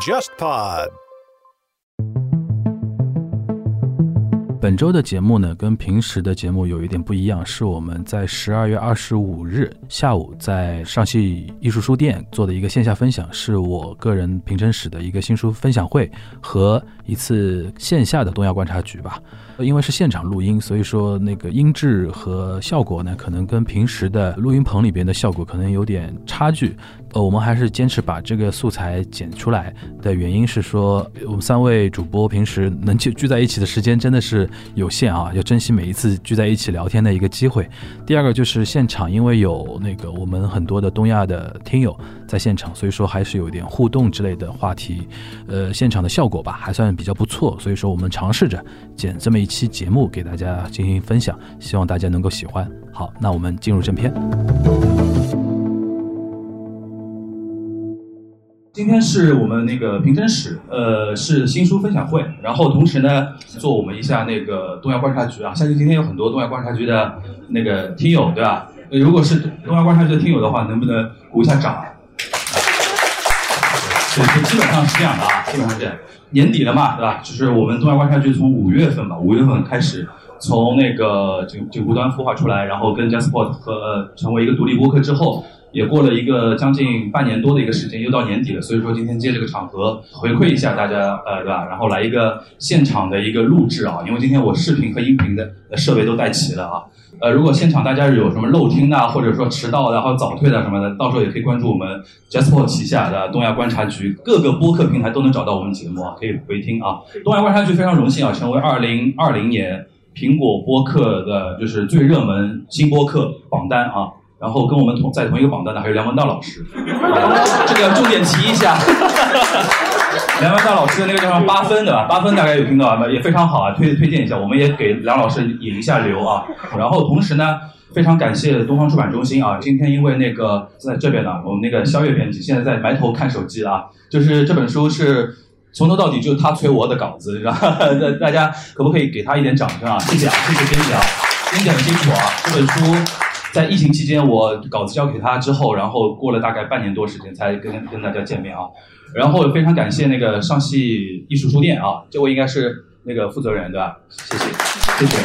JustPod。本周的节目呢，跟平时的节目有一点不一样，是我们在十二月二十五日下午在上戏艺术书店做的一个线下分享，是我个人平成史的一个新书分享会和一次线下的东亚观察局吧。因为是现场录音，所以说那个音质和效果呢，可能跟平时的录音棚里边的效果可能有点差距。呃，我们还是坚持把这个素材剪出来的原因是说，我们三位主播平时能聚聚在一起的时间真的是有限啊，要珍惜每一次聚在一起聊天的一个机会。第二个就是现场，因为有那个我们很多的东亚的听友在现场，所以说还是有一点互动之类的话题。呃，现场的效果吧还算比较不错，所以说我们尝试着剪这么一期节目给大家进行分享，希望大家能够喜欢。好，那我们进入正片。今天是我们那个评审室，呃，是新书分享会，然后同时呢，做我们一下那个东亚观察局啊，相信今天有很多东亚观察局的那个听友，对吧？如果是东亚观察局的听友的话，能不能鼓一下掌？对，就基本上是这样的啊，基本上是这样。年底了嘛，对吧？就是我们东亚观察局从五月份吧，五月份开始从那个这个这个无端孵化出来，然后跟 JustPod 和成为一个独立播客之后。也过了一个将近半年多的一个时间，又到年底了，所以说今天借这个场合回馈一下大家，呃，对吧？然后来一个现场的一个录制啊，因为今天我视频和音频的设备都带齐了啊。呃，如果现场大家有什么漏听的，或者说迟到的，或者早退的什么的，到时候也可以关注我们 JustPod 旗下的东亚观察局，各个播客平台都能找到我们节目啊，可以回听啊。东亚观察局非常荣幸啊，成为二零二零年苹果播客的就是最热门新播客榜单啊。然后跟我们同在同一个榜单的还有梁文道老师，这个重点提一下，梁文道老师的那个叫什么八分对吧？八分大概有听到啊，也非常好啊，推推荐一下，我们也给梁老师引一下流啊。然后同时呢，非常感谢东方出版中心啊，今天因为那个在这边呢，我们那个肖月编辑现在在埋头看手机啊，就是这本书是从头到底就是他催我的稿子，然后大家可不可以给他一点掌声啊？谢谢啊，谢谢编辑啊，编辑很辛苦啊，这本书。在疫情期间，我稿子交给他之后，然后过了大概半年多时间才跟跟大家见面啊。然后非常感谢那个上戏艺术书店啊，这位应该是那个负责人对吧？谢谢，谢谢，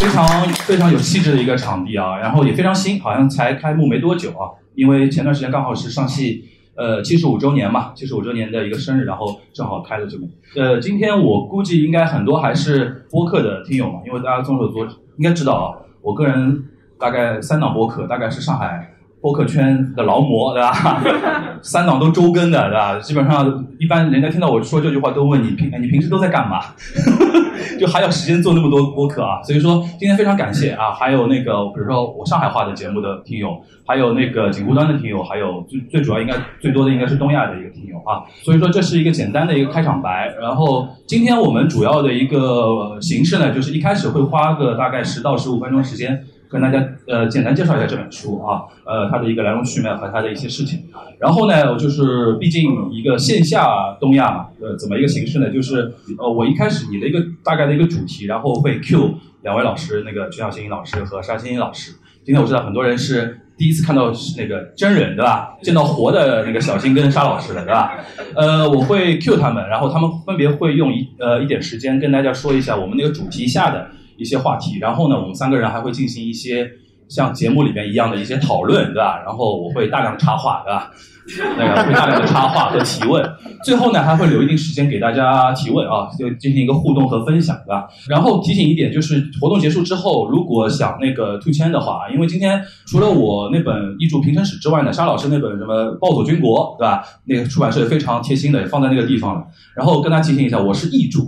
非常非常有气质的一个场地啊。然后也非常新，好像才开幕没多久啊。因为前段时间刚好是上戏呃七十五周年嘛，七十五周年的一个生日，然后正好开了这个。呃，今天我估计应该很多还是播客的听友嘛，因为大家众所周知应该知道啊，我个人。大概三档播客，大概是上海播客圈的劳模，对吧？三档都周更的，对吧？基本上一般人家听到我说这句话，都问你平你平时都在干嘛？就还有时间做那么多播客啊？所以说今天非常感谢啊！还有那个比如说我上海话的节目的听友，还有那个锦湖端的听友，还有最最主要应该最多的应该是东亚的一个听友啊！所以说这是一个简单的一个开场白。然后今天我们主要的一个形式呢，就是一开始会花个大概十到十五分钟时间。跟大家呃简单介绍一下这本书啊，呃它的一个来龙去脉和它的一些事情。然后呢，就是毕竟一个线下东亚嘛，呃怎么一个形式呢？就是呃我一开始你的一个大概的一个主题，然后会 Q 两位老师，那个全小新老师和沙欣欣老师。今天我知道很多人是第一次看到那个真人对吧？见到活的那个小新跟沙老师的对吧？呃我会 Q 他们，然后他们分别会用一呃一点时间跟大家说一下我们那个主题下的。一些话题，然后呢，我们三个人还会进行一些像节目里面一样的一些讨论，对吧？然后我会大量插话，对吧？那个会大量的插话和提问，最后呢还会留一定时间给大家提问啊，就进行一个互动和分享，对吧？然后提醒一点，就是活动结束之后，如果想那个退签的话，因为今天除了我那本《译著平成史》之外呢，沙老师那本什么《暴走军国》，对吧？那个出版社也非常贴心的放在那个地方了。然后跟大家提醒一下，我是译著。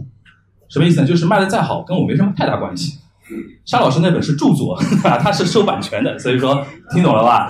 什么意思呢？就是卖的再好，跟我没什么太大关系。沙老师那本是著作，他是收版权的，所以说听懂了吧？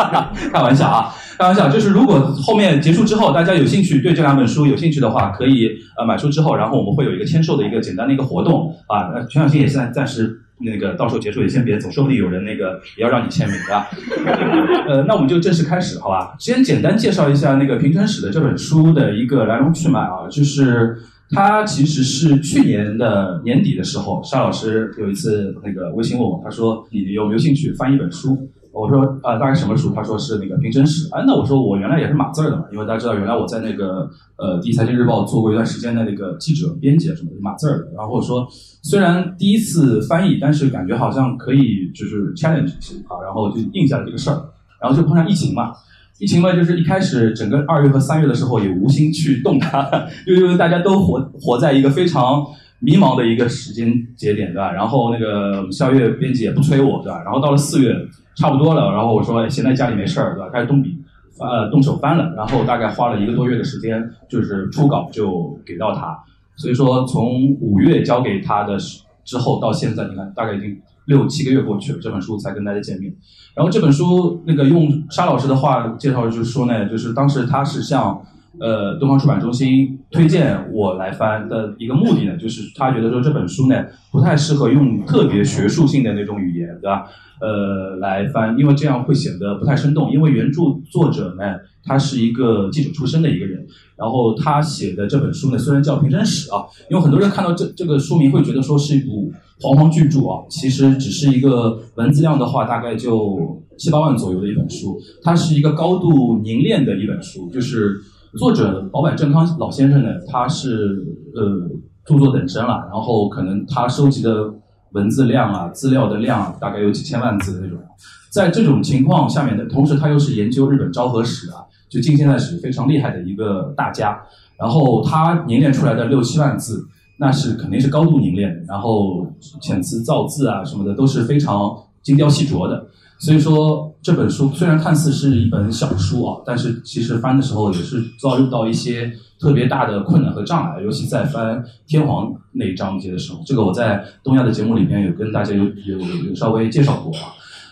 开玩笑啊，开玩笑。就是如果后面结束之后，大家有兴趣对这两本书有兴趣的话，可以呃买书之后，然后我们会有一个签售的一个简单的一个活动啊。那全小新也现在暂时那个到时候结束也先别走，说不定有人那个也要让你签名的。呃，那我们就正式开始，好吧？先简单介绍一下那个《平成史》的这本书的一个来龙去脉啊，就是。他其实是去年的年底的时候，沙老师有一次那个微信问我，他说：“你有没有兴趣翻一本书？我说啊，大概什么书？他说是那个《平真史》。哎，那我说我原来也是码字儿的嘛，因为大家知道，原来我在那个呃《第一财经日报》做过一段时间的那个记者、编辑什么的，码字儿的。然后我说，虽然第一次翻译，但是感觉好像可以就是 challenge 啊，然后就应下了这个事儿。然后就碰上疫情嘛，疫情嘛，就是一开始整个二月和三月的时候也无心去动它，因为大家都活活在一个非常。迷茫的一个时间节点，对吧？然后那个肖月编辑也不催我，对吧？然后到了四月，差不多了，然后我说，现在家里没事儿，对吧？开始动笔，呃，动手翻了，然后大概花了一个多月的时间，就是初稿就给到他。所以说，从五月交给他的之后到现在，你看，大概已经六七个月过去了，这本书才跟大家见面。然后这本书那个用沙老师的话介绍，就是说呢，就是当时他是向。呃，东方出版中心推荐我来翻的一个目的呢，就是他觉得说这本书呢不太适合用特别学术性的那种语言，对吧？呃，来翻，因为这样会显得不太生动。因为原著作者呢，他是一个记者出身的一个人，然后他写的这本书呢，虽然叫《平生史》啊，因为很多人看到这这个书名会觉得说是一部煌煌巨著啊，其实只是一个文字量的话，大概就七八万左右的一本书。它是一个高度凝练的一本书，就是。作者保坂正康老先生呢，他是呃著作等身了，然后可能他收集的文字量啊、资料的量大概有几千万字的那种。在这种情况下面的同时，他又是研究日本昭和史啊，就近现代史非常厉害的一个大家。然后他凝练出来的六七万字，那是肯定是高度凝练的。然后遣词造字啊什么的都是非常精雕细琢的。所以说这本书虽然看似是一本小书啊，但是其实翻的时候也是遭遇到一些特别大的困难和障碍，尤其在翻天皇那一章节的时候，这个我在东亚的节目里边有跟大家有有有稍微介绍过啊。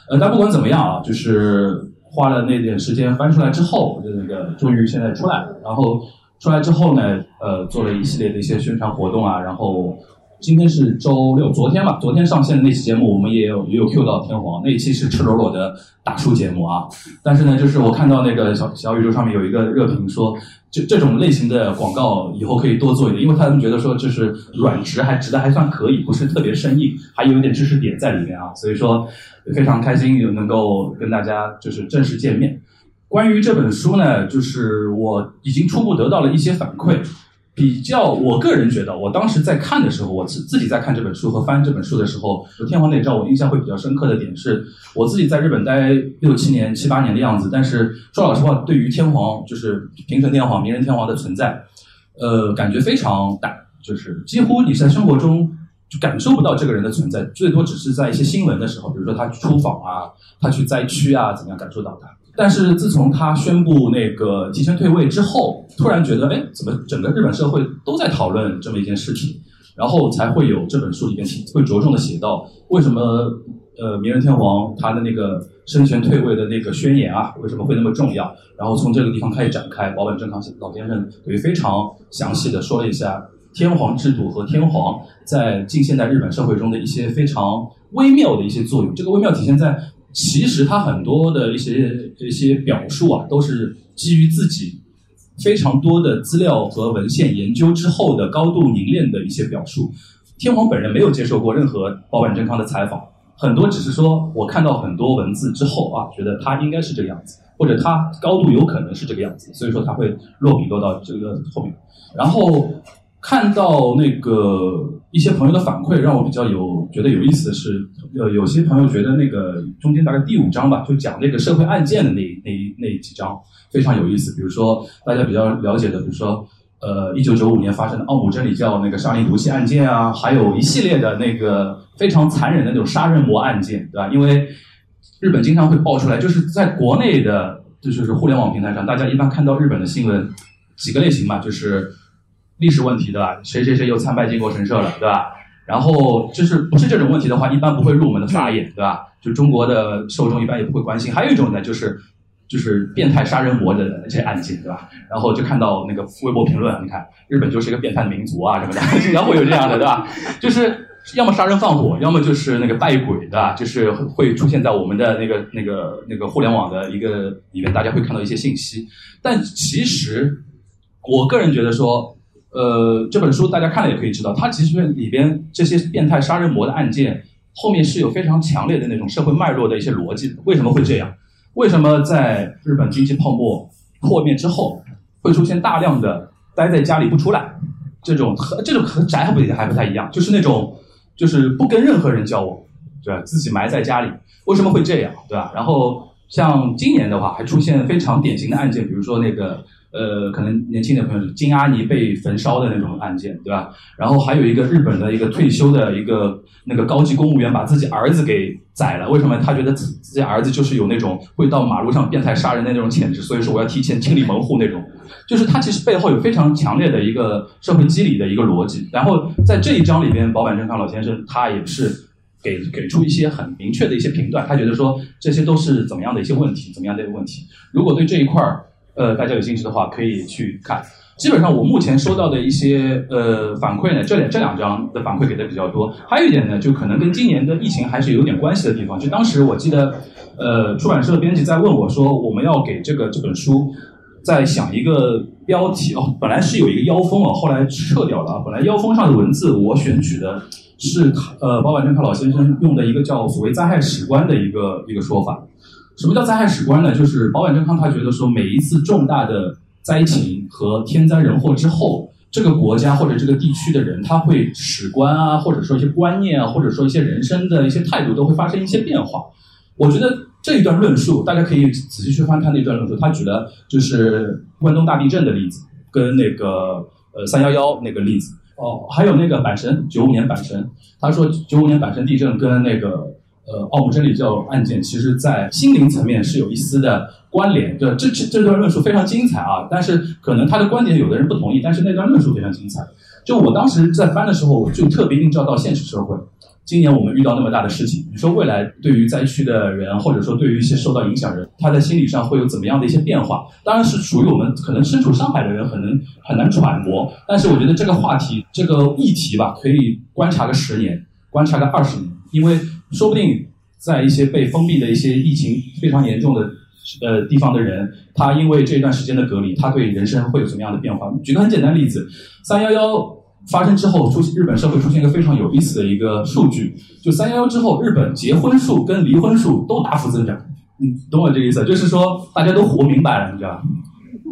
呃，但不管怎么样啊，就是花了那点时间翻出来之后，就那个终于现在出来了。然后出来之后呢，呃，做了一系列的一些宣传活动啊，然后。今天是周六，昨天吧，昨天上线的那期节目，我们也有也有 Q 到天皇那一期是赤裸裸的打书节目啊。但是呢，就是我看到那个小小宇宙上面有一个热评说，这这种类型的广告以后可以多做一点，因为他们觉得说就是软直还直的还算可以，不是特别生硬，还有一点知识点在里面啊。所以说非常开心有能够跟大家就是正式见面。关于这本书呢，就是我已经初步得到了一些反馈。比较，我个人觉得，我当时在看的时候，我自自己在看这本书和翻这本书的时候，《天皇内照》，我印象会比较深刻的点是，我自己在日本待六七年、七八年的样子，但是说老实话，对于天皇，就是平成天皇、明仁天皇的存在，呃，感觉非常淡，就是几乎你在生活中就感受不到这个人的存在，最多只是在一些新闻的时候，比如说他出访啊，他去灾区啊，怎么样感受到他。但是自从他宣布那个提前退位之后，突然觉得，哎，怎么整个日本社会都在讨论这么一件事情，然后才会有这本书里面会着重的写到，为什么呃明仁天皇他的那个生前退位的那个宣言啊，为什么会那么重要？然后从这个地方开始展开，保本正康老先生等于非常详细的说了一下天皇制度和天皇在近现代日本社会中的一些非常微妙的一些作用。这个微妙体现在。其实他很多的一些一些表述啊，都是基于自己非常多的资料和文献研究之后的高度凝练的一些表述。天皇本人没有接受过任何保坂正康的采访，很多只是说我看到很多文字之后啊，觉得他应该是这个样子，或者他高度有可能是这个样子，所以说他会落笔落到这个后面，然后。看到那个一些朋友的反馈，让我比较有觉得有意思的是，呃，有些朋友觉得那个中间大概第五章吧，就讲那个社会案件的那那那几章非常有意思。比如说大家比较了解的，比如说呃，一九九五年发生的奥姆真理教那个沙林毒气案件啊，还有一系列的那个非常残忍的那种杀人魔案件，对吧？因为日本经常会爆出来，就是在国内的，就是互联网平台上，大家一般看到日本的新闻几个类型吧，就是。历史问题对吧？谁谁谁又参拜靖国神社了对吧？然后就是不是这种问题的话，一般不会入门的发言对吧？就中国的受众一般也不会关心。还有一种呢，就是就是变态杀人魔的这些案件对吧？然后就看到那个微博评论，你看日本就是一个变态的民族啊什么的，经常会有这样的对吧？就是要么杀人放火，要么就是那个拜鬼对吧？就是会出现在我们的那个那个那个互联网的一个里面，大家会看到一些信息。但其实我个人觉得说。呃，这本书大家看了也可以知道，它其实里边这些变态杀人魔的案件，后面是有非常强烈的那种社会脉络的一些逻辑。为什么会这样？为什么在日本经济泡沫破灭之后，会出现大量的待在家里不出来这种和这种和宅还不还不太一样，就是那种就是不跟任何人交往，对吧？自己埋在家里，为什么会这样，对吧？然后像今年的话，还出现非常典型的案件，比如说那个。呃，可能年轻的朋友，金阿尼被焚烧的那种案件，对吧？然后还有一个日本的一个退休的一个那个高级公务员，把自己儿子给宰了。为什么？他觉得自自己儿子就是有那种会到马路上变态杀人的那种潜质，所以说我要提前清理门户那种。就是他其实背后有非常强烈的一个社会机理的一个逻辑。然后在这一章里边，保坂正康老先生他也是给给出一些很明确的一些评断，他觉得说这些都是怎么样的一些问题，怎么样的一个问题。如果对这一块儿。呃，大家有兴趣的话可以去看。基本上我目前收到的一些呃反馈呢，这两这两张的反馈给的比较多。还有一点呢，就可能跟今年的疫情还是有点关系的地方。就当时我记得，呃，出版社的编辑在问我说，我们要给这个这本书在想一个标题哦。本来是有一个腰封哦，后来撤掉了。本来腰封上的文字我选取的是呃，保坂正康老先生用的一个叫所谓灾害史观的一个一个说法。什么叫灾害史观呢？就是保坂正康他觉得说，每一次重大的灾情和天灾人祸之后，这个国家或者这个地区的人，他会史观啊，或者说一些观念啊，或者说一些人生的一些态度，都会发生一些变化。我觉得这一段论述，大家可以仔细去翻他那段论述。他举了就是关东大地震的例子，跟那个呃三幺幺那个例子哦，还有那个阪神九五年阪神，他说九五年阪神地震跟那个。呃，奥姆真理教案件，其实在心灵层面是有一丝的关联。对，这这这段论述非常精彩啊！但是可能他的观点有的人不同意，但是那段论述非常精彩。就我当时在翻的时候，就特别映照到现实社会。今年我们遇到那么大的事情，你说未来对于灾区的人，或者说对于一些受到影响人，他在心理上会有怎么样的一些变化？当然是属于我们可能身处上海的人，可能很难揣摩。但是我觉得这个话题、这个议题吧，可以观察个十年，观察个二十年，因为。说不定在一些被封闭的一些疫情非常严重的呃地方的人，他因为这段时间的隔离，他对人生会有什么样的变化？举个很简单例子，三幺幺发生之后，出日本社会出现一个非常有意思的一个数据，就三幺幺之后，日本结婚数跟离婚数都大幅增长。你懂我这个意思？就是说大家都活明白了，你知道吧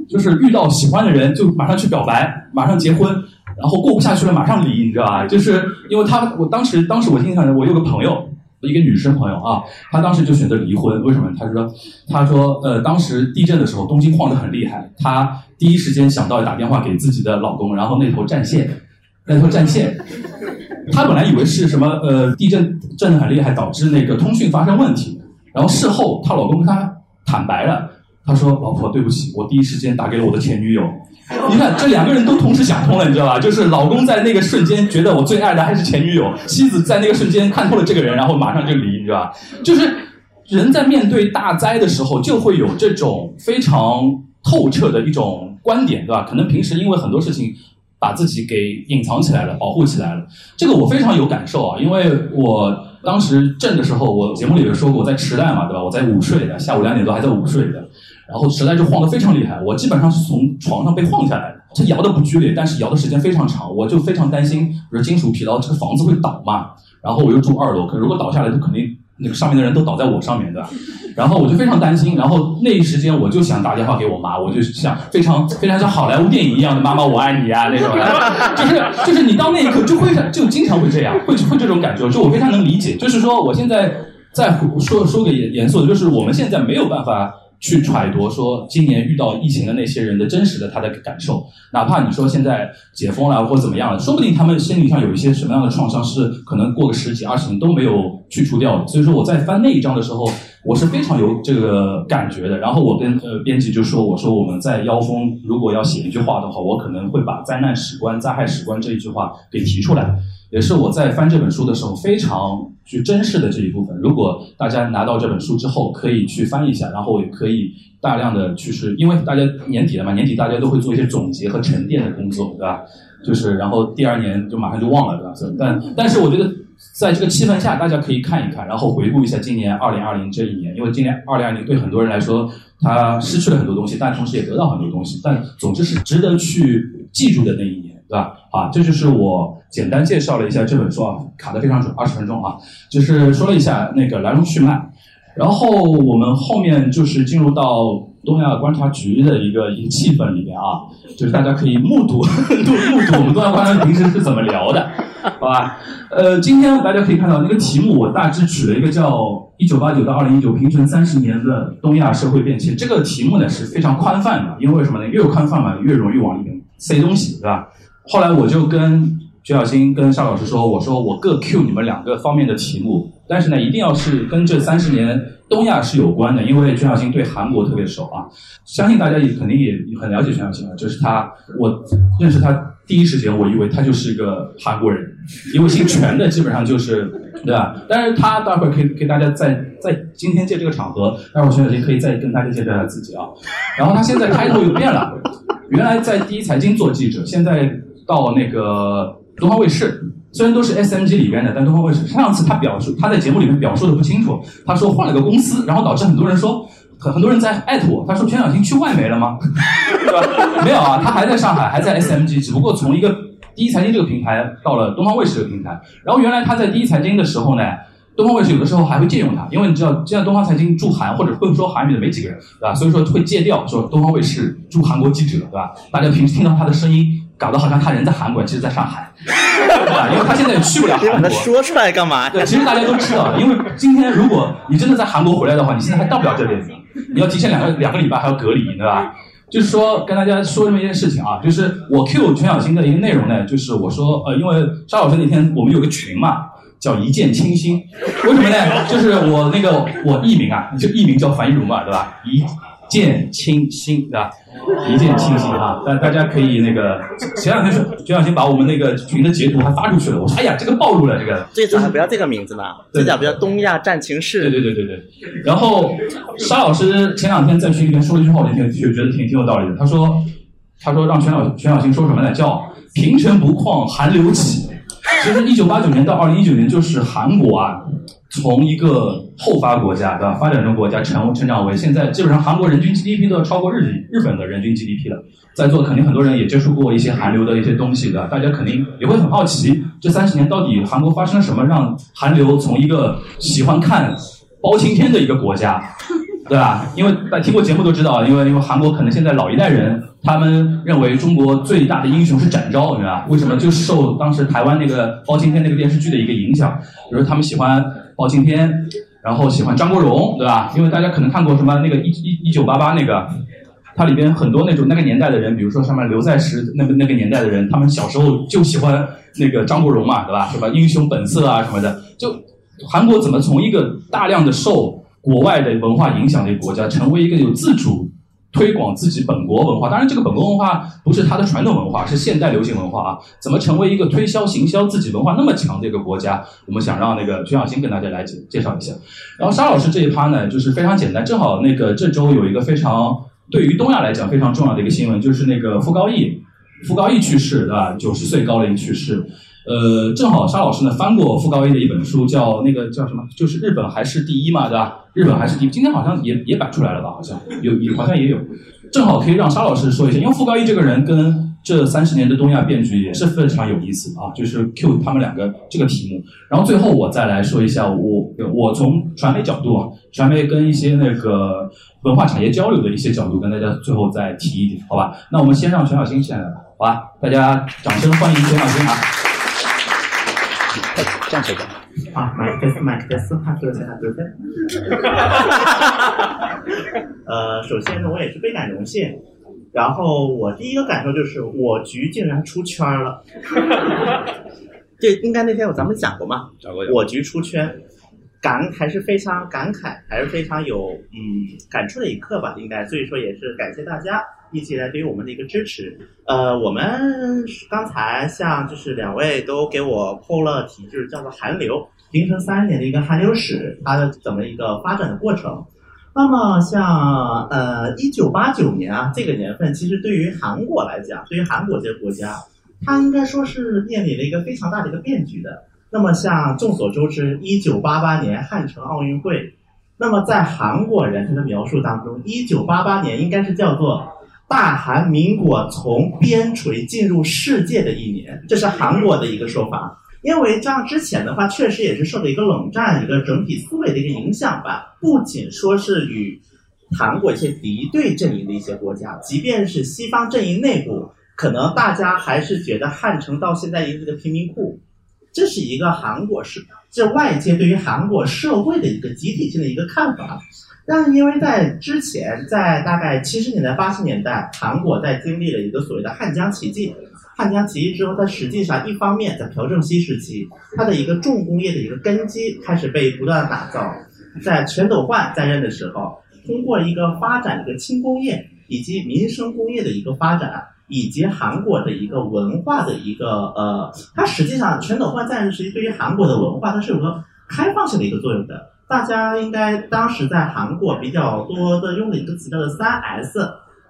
就是遇到喜欢的人就马上去表白，马上结婚，然后过不下去了马上离，你知道吧？就是因为他，我当时当时我印象中，我有个朋友。一个女生朋友啊，她当时就选择离婚，为什么？她说，她说，呃，当时地震的时候，东京晃得很厉害，她第一时间想到打电话给自己的老公，然后那头占线，那头占线，她本来以为是什么，呃，地震震得很厉害，导致那个通讯发生问题，然后事后她老公跟她坦白了，他说，老婆，对不起，我第一时间打给了我的前女友。你看，这两个人都同时想通了，你知道吧？就是老公在那个瞬间觉得我最爱的还是前女友，妻子在那个瞬间看透了这个人，然后马上就离，你知道吧？就是人在面对大灾的时候，就会有这种非常透彻的一种观点，对吧？可能平时因为很多事情把自己给隐藏起来了，保护起来了。这个我非常有感受啊，因为我当时震的时候，我节目里有说过，我在池袋嘛，对吧？我在午睡的，下午两点多还在午睡的。然后实在就晃得非常厉害，我基本上是从床上被晃下来的。它摇的不剧烈，但是摇的时间非常长，我就非常担心，比如金属疲劳，这个房子会倒嘛。然后我又住二楼，可如果倒下来，就肯定那个上面的人都倒在我上面的。然后我就非常担心，然后那一时间我就想打电话给我妈，我就像非常非常像好莱坞电影一样的“妈妈我爱你”啊那种，就是就是你到那一刻就会就经常会这样，会会这种感觉，就我非常能理解。就是说我现在在说说个严严肃的，就是我们现在没有办法。去揣度说今年遇到疫情的那些人的真实的他的感受，哪怕你说现在解封了或怎么样了，说不定他们心理上有一些什么样的创伤是可能过个十几二十年都没有去除掉的。所以说我在翻那一章的时候，我是非常有这个感觉的。然后我跟呃编辑就说，我说我们在腰封如果要写一句话的话，我可能会把灾难史观、灾害史观这一句话给提出来。也是我在翻这本书的时候非常去珍视的这一部分。如果大家拿到这本书之后，可以去翻一下，然后也可以大量的去是，因为大家年底了嘛，年底大家都会做一些总结和沉淀的工作，对吧？就是然后第二年就马上就忘了，对吧？但但是我觉得在这个气氛下，大家可以看一看，然后回顾一下今年二零二零这一年，因为今年二零二零对很多人来说，他失去了很多东西，但同时也得到很多东西，但总之是值得去记住的那一年。对吧？啊，这就是我简单介绍了一下这本书啊，卡的非常准，二十分钟啊，就是说了一下那个来龙去脉。然后我们后面就是进入到东亚观察局的一个一个气氛里面啊，就是大家可以目睹目 目睹我们东亚观察局平时是怎么聊的，好吧？呃，今天大家可以看到那个题目，我大致取了一个叫“一九八九到二零一九平成三十年的东亚社会变迁”。这个题目呢是非常宽泛的，因为什么呢？越宽泛嘛，越容易往里面塞东西，对吧？后来我就跟徐小新、跟邵老师说，我说我各 Q 你们两个方面的题目，但是呢，一定要是跟这三十年东亚是有关的，因为全小新对韩国特别熟啊，相信大家也肯定也很了解全小新啊，就是他，我认识他第一时间，我以为他就是一个韩国人，因为姓全的基本上就是 对吧？但是他待会儿可以给大家在在今天借这个场合，待会儿全小新可以再跟大家介绍一下自己啊，然后他现在开头又变了，原来在第一财经做记者，现在到那个。东方卫视虽然都是 SMG 里边的，但东方卫视上次他表述他在节目里面表述的不清楚，他说换了个公司，然后导致很多人说很很多人在艾特我，他说全小新去外媒了吗？没有啊，他还在上海，还在 SMG，只不过从一个第一财经这个平台到了东方卫视这个平台。然后原来他在第一财经的时候呢，东方卫视有的时候还会借用他，因为你知道现在东方财经驻韩或者会说韩语的没几个人，对吧？所以说会借调说东方卫视驻韩国记者，对吧？大家平时听到他的声音。搞得好像他人在韩国，其实在上海，对吧？因为他现在也去不了韩国。说出来干嘛？对，其实大家都知道，因为今天如果你真的在韩国回来的话，你现在还到不了这边，你要提前两个两个礼拜还要隔离，对吧？就是说跟大家说这么一件事情啊，就是我 Q 全小新的一个内容呢，就是我说呃，因为沙老师那天我们有个群嘛，叫一见倾心，为什么呢？就是我那个我艺名啊，就艺名叫樊一茹嘛，对吧？一见倾心，对吧？一见倾心啊！但大家可以那个前两天是徐小新把我们那个群的截图还发出去了。我说哎呀，这个暴露了这个。最早还不要这个名字呢，最早不叫东亚战情室。对对对对对。然后沙老师前两天在群里面说了一句话，我就挺就觉得挺挺有道理的。他说他说让全小全小新说什么呢？叫平城不旷寒流起。其实一九八九年到二零一九年就是韩国啊。从一个后发国家，对吧？发展中国家成成长为现在，基本上韩国人均 GDP 都要超过日日本的人均 GDP 了。在座肯定很多人也接触过一些韩流的一些东西的，大家肯定也会很好奇，这三十年到底韩国发生了什么，让韩流从一个喜欢看包青天的一个国家。对吧？因为大家听过节目都知道，因为因为韩国可能现在老一代人，他们认为中国最大的英雄是展昭，对吧？为什么？就是受当时台湾那个包青天那个电视剧的一个影响，比如他们喜欢包青天，然后喜欢张国荣，对吧？因为大家可能看过什么那个一一一九八八那个，它里边很多那种那个年代的人，比如说上面刘在石那个那个年代的人，他们小时候就喜欢那个张国荣嘛，对吧？什么英雄本色啊什么的，就韩国怎么从一个大量的受国外的文化影响的一个国家，成为一个有自主推广自己本国文化。当然，这个本国文化不是它的传统文化，是现代流行文化啊。怎么成为一个推销行销自己文化那么强的一个国家？我们想让那个全小新跟大家来介介绍一下。然后沙老师这一趴呢，就是非常简单。正好那个这周有一个非常对于东亚来讲非常重要的一个新闻，就是那个傅高义，傅高义去世，对吧？九十岁高龄去世。呃，正好沙老师呢翻过傅高义的一本书，叫那个叫什么？就是日本还是第一嘛，对吧？日本还是第一。今天好像也也摆出来了吧？好像有也好像也有。正好可以让沙老师说一下，因为傅高义这个人跟这三十年的东亚变局也是非常有意思啊。就是 Q 他们两个这个题目，然后最后我再来说一下我我从传媒角度啊，传媒跟一些那个文化产业交流的一些角度，跟大家最后再提一点，好吧？那我们先让全小新先来吧，好吧？大家掌声欢迎全小新啊！这样可以吧？啊，麦克斯，麦克斯，哈德森，哈德森。呃，首先呢，我也是倍感荣幸。然后我第一个感受就是，我局竟然出圈了。这应该那天有咱们讲过嘛？讲过。我局出圈，感还是非常感慨，还是非常有嗯感触的一刻吧，应该。所以说也是感谢大家。一起来对于我们的一个支持，呃，我们刚才像就是两位都给我剖了题，就是叫做韩流，凌晨三点的一个韩流史，它的怎么一个发展的过程。那么像呃一九八九年啊这个年份，其实对于韩国来讲，对于韩国这个国家，它应该说是面临了一个非常大的一个变局的。那么像众所周知，一九八八年汉城奥运会，那么在韩国人他的描述当中，一九八八年应该是叫做。大韩民国从边陲进入世界的一年，这是韩国的一个说法。因为这样之前的话，确实也是受了一个冷战一个整体思维的一个影响吧。不仅说是与韩国一些敌对阵营的一些国家，即便是西方阵营内部，可能大家还是觉得汉城到现在一个贫民窟，这是一个韩国是这外界对于韩国社会的一个集体性的一个看法。但因为在之前，在大概七十年代、八十年代，韩国在经历了一个所谓的汉江奇迹。汉江起义之后，它实际上一方面在朴正熙时期，它的一个重工业的一个根基开始被不断打造。在全斗焕在任的时候，通过一个发展一个轻工业以及民生工业的一个发展，以及韩国的一个文化的一个呃，它实际上全斗焕在任时期对于韩国的文化，它是有个开放性的一个作用的。大家应该当时在韩国比较多的用的一个词叫做三 S，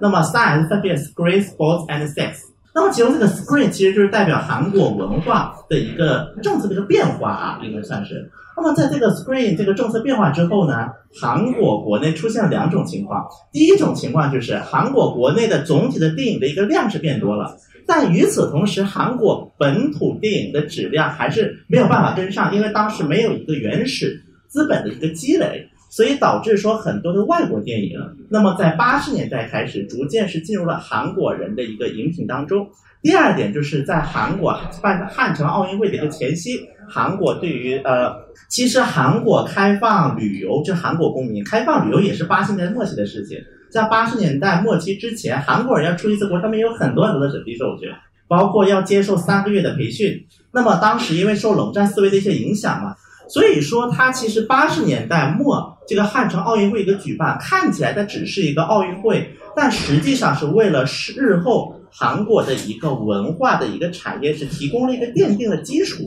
那么三 S 分别是 Screen、Sports and Sex。那么其中这个 Screen 其实就是代表韩国文化的一个政策的一个变化啊，应该算是。那么在这个 Screen 这个政策变化之后呢，韩国国内出现了两种情况。第一种情况就是韩国国内的总体的电影的一个量是变多了，但与此同时，韩国本土电影的质量还是没有办法跟上，因为当时没有一个原始资本的一个积累。所以导致说很多的外国电影，那么在八十年代开始，逐渐是进入了韩国人的一个饮品当中。第二点就是在韩国办汉城奥运会的一个前夕，韩国对于呃，其实韩国开放旅游，就韩国公民开放旅游也是八十年代末期的事情。在八十年代末期之前，韩国人要出一次国，他们有很多很多的审批手续，包括要接受三个月的培训。那么当时因为受冷战思维的一些影响嘛。所以说，它其实八十年代末这个汉城奥运会一个举办，看起来它只是一个奥运会，但实际上是为了是日后韩国的一个文化的一个产业是提供了一个奠定的基础。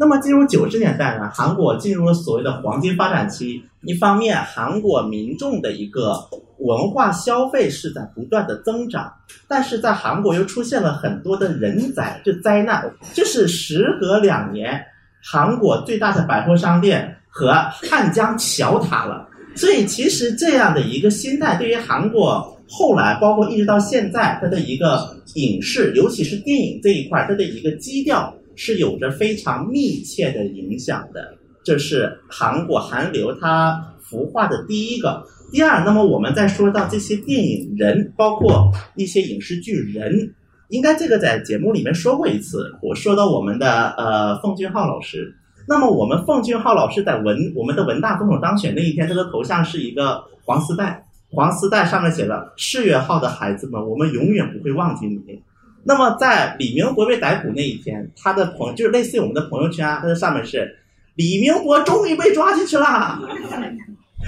那么进入九十年代呢，韩国进入了所谓的黄金发展期。一方面，韩国民众的一个文化消费是在不断的增长，但是在韩国又出现了很多的人灾，就灾难，就是时隔两年。韩国最大的百货商店和汉江桥塌了，所以其实这样的一个心态，对于韩国后来，包括一直到现在，它的一个影视，尤其是电影这一块，它的一个基调是有着非常密切的影响的。这是韩国韩流它孵化的第一个。第二，那么我们再说到这些电影人，包括一些影视剧人。应该这个在节目里面说过一次，我说到我们的呃奉俊昊老师。那么我们奉俊昊老师在文我们的文大总统当选那一天，他的头像是一个黄丝带，黄丝带上面写了“世越号的孩子们，我们永远不会忘记你”。那么在李明博被逮捕那一天，他的朋就是类似于我们的朋友圈啊，他的上面是“李明博终于被抓进去了”，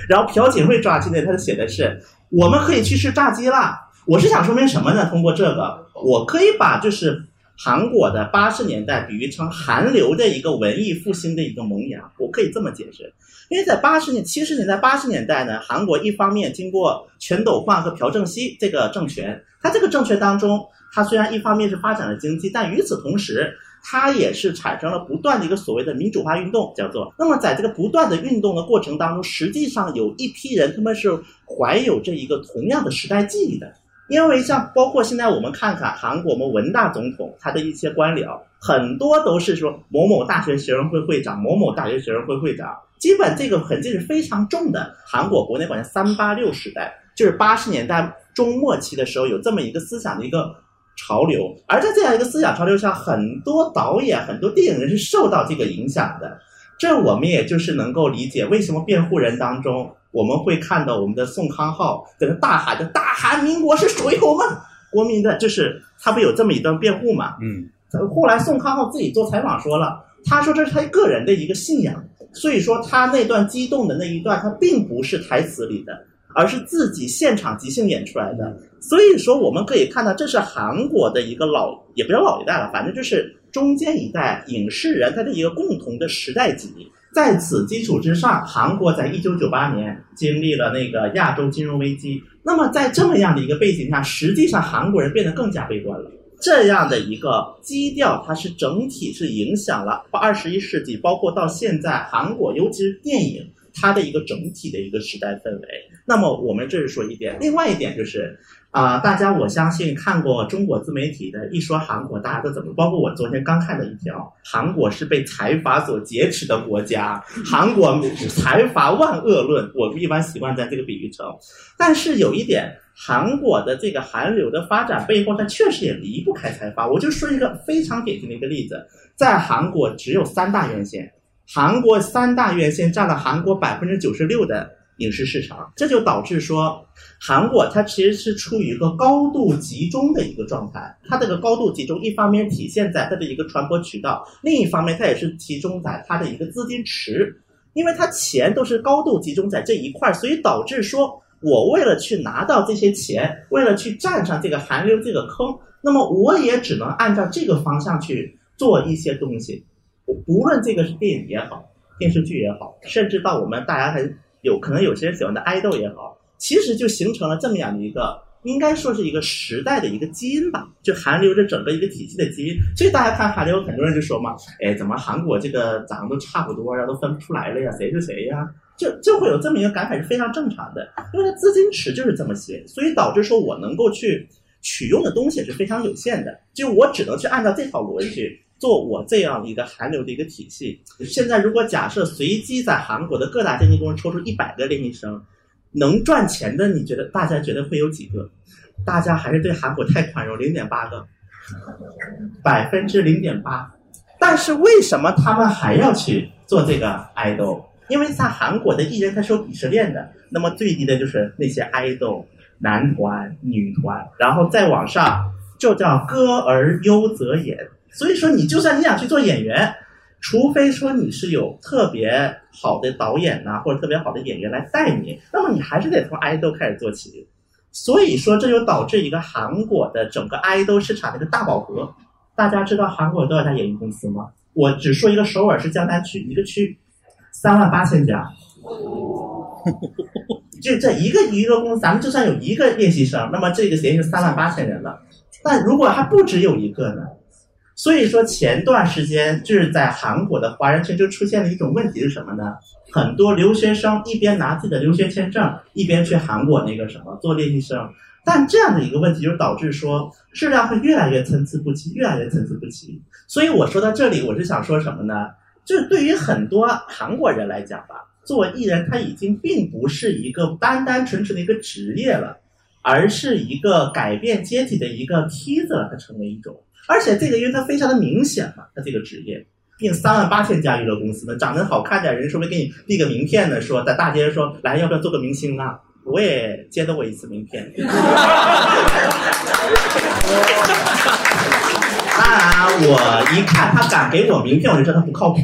然后朴槿惠抓进来，他写的是“我们可以去吃炸鸡了”。我是想说明什么呢？通过这个，我可以把就是韩国的八十年代比喻成韩流的一个文艺复兴的一个萌芽，我可以这么解释。因为在八十年、七十年代、八十年代呢，韩国一方面经过全斗焕和朴正熙这个政权，他这个政权当中，他虽然一方面是发展了经济，但与此同时，它也是产生了不断的一个所谓的民主化运动，叫做。那么在这个不断的运动的过程当中，实际上有一批人他们是怀有这一个同样的时代记忆的。因为像包括现在我们看看韩国我们文大总统他的一些官僚，很多都是说某某大学学生会会长、某某大学学生会会长，基本这个痕迹是非常重的。韩国国内管叫三八六时代，就是八十年代中末期的时候有这么一个思想的一个潮流，而在这样一个思想潮流下，很多导演、很多电影人是受到这个影响的。这我们也就是能够理解为什么辩护人当中。我们会看到我们的宋康昊在那大喊着“大韩民国是属于我们 国民的”，就是他不有这么一段辩护嘛？嗯。后来宋康昊自己做采访说了，他说这是他个人的一个信仰，所以说他那段激动的那一段，他并不是台词里的，而是自己现场即兴演出来的。所以说我们可以看到，这是韩国的一个老，也不叫老一代了，反正就是中间一代影视人他的一个共同的时代记忆。在此基础之上，韩国在一九九八年经历了那个亚洲金融危机。那么在这么样的一个背景下，实际上韩国人变得更加悲观了。这样的一个基调，它是整体是影响了二十一世纪，包括到现在韩国，尤其是电影它的一个整体的一个时代氛围。那么我们这是说一点，另外一点就是啊、大家我相信看过中国自媒体的，一说韩国，大家都怎么？包括我昨天刚看的一条，韩国是被财阀所劫持的国家，韩国财阀万恶论，我们一般习惯在这个比喻成。但是有一点，韩国的这个韩流的发展背后，它确实也离不开财阀。我就说一个非常典型的一个例子，在韩国只有三大院线，韩国三大院线占了韩国百分之九十六的影视市场，这就导致说，韩国它其实是处于一个高度集中的一个状态。它这个高度集中，一方面体现在它的一个传播渠道，另一方面它也是集中在它的一个资金池，因为它钱都是高度集中在这一块，所以导致说。我为了去拿到这些钱，为了去站上这个韩流这个坑，那么我也只能按照这个方向去做一些东西。无论这个是电影也好，电视剧也好，甚至到我们大家还有可能有些人喜欢的爱豆也好，其实就形成了这么样的一个，应该说是一个时代的一个基因吧，就韩流这整个一个体系的基因。所以大家看韩流，很多人就说嘛，哎，怎么韩国这个长得都差不多呀，都分不出来了呀，谁是谁呀？就就会有这么一个感慨是非常正常的，因为它资金池就是这么些，所以导致说我能够去取用的东西是非常有限的，就我只能去按照这套逻辑去做我这样一个韩流的一个体系。现在如果假设随机在韩国的各大经纪公司抽出一百个练习生，能赚钱的，你觉得大家觉得会有几个？大家还是对韩国太宽容，零点八个，百分之零点八。但是为什么他们还要去做这个 idol？因为在韩国的艺人他是有鄙视链的，那么最低的就是那些 idol 男团、女团，然后再往上就叫歌而优则演。所以说，你就算你想去做演员，除非说你是有特别好的导演呐、或者特别好的演员来带你，那么你还是得从爱豆开始做起。所以说，这就导致一个韩国的整个爱豆市场的一个大饱和。大家知道韩国有多少家演艺公司吗？我只说一个首尔市江南区一个区，三万八千家。就这一个娱乐公司，咱们就算有一个练习生，那么这个等于是三万八千人了。但如果还不只有一个呢？所以说前段时间就是在韩国的华人圈就出现了一种问题是什么呢？很多留学生一边拿自己的留学签证，一边去韩国那个什么做练习生。但这样的一个问题就导致说质量会越来越参差不齐，越来越参差不齐。所以我说到这里，我是想说什么呢？就是对于很多韩国人来讲吧，做艺人他已经并不是一个单单纯纯的一个职业了，而是一个改变阶级的一个梯子了，它成为一种。而且这个因为它非常的明显嘛，它这个职业，并三万八千家娱乐公司呢，长得好看点人说不定给你递个名片呢，说在大街上说来要不要做个明星啊？我也接到过一次名片。当然，我一看他敢给我名片，我就知道他不靠谱。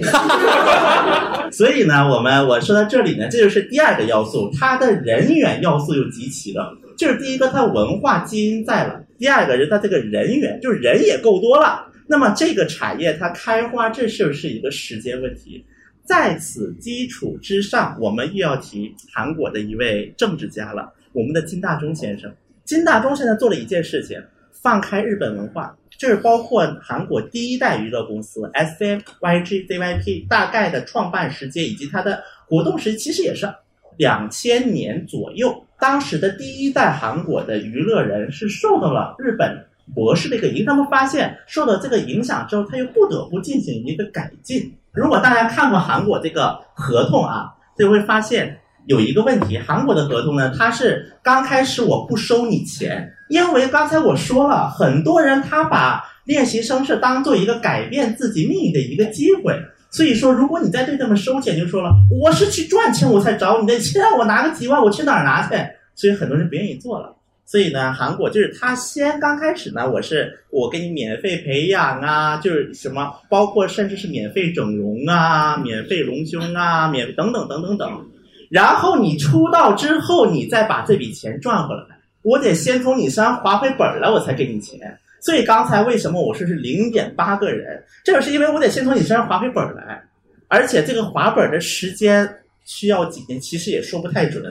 所以呢，我们我说到这里呢，这就是第二个要素，它的人员要素又集齐了。就是第一个，它文化基因在了；第二个是它这个人员，就是人也够多了。那么这个产业它开花，这是不是一个时间问题？在此基础之上，我们又要提韩国的一位政治家了，我们的金大中先生。金大中现在做了一件事情，放开日本文化，就是包括韩国第一代娱乐公司 S M Y G Z Y P 大概的创办时间以及它的活动时，其实也是两千年左右。当时的第一代韩国的娱乐人是受到了日本博士的一个影响，他们发现受到这个影响之后，他又不得不进行一个改进。如果大家看过韩国这个合同啊，就会发现有一个问题：韩国的合同呢，它是刚开始我不收你钱，因为刚才我说了，很多人他把练习生是当做一个改变自己命运的一个机会。所以说，如果你再对他们收钱，就说了我是去赚钱我才找你的，现在我拿个几万，我去哪儿拿去？所以很多人不愿意做了。所以呢，韩国就是他先刚开始呢，我是我给你免费培养啊，就是什么，包括甚至是免费整容啊、免费隆胸啊、免等等等等等。然后你出道之后，你再把这笔钱赚回来，我得先从你身上划回本来，我才给你钱。所以刚才为什么我说是零点八个人，这个是因为我得先从你身上划回本来，而且这个划本的时间需要几年，其实也说不太准。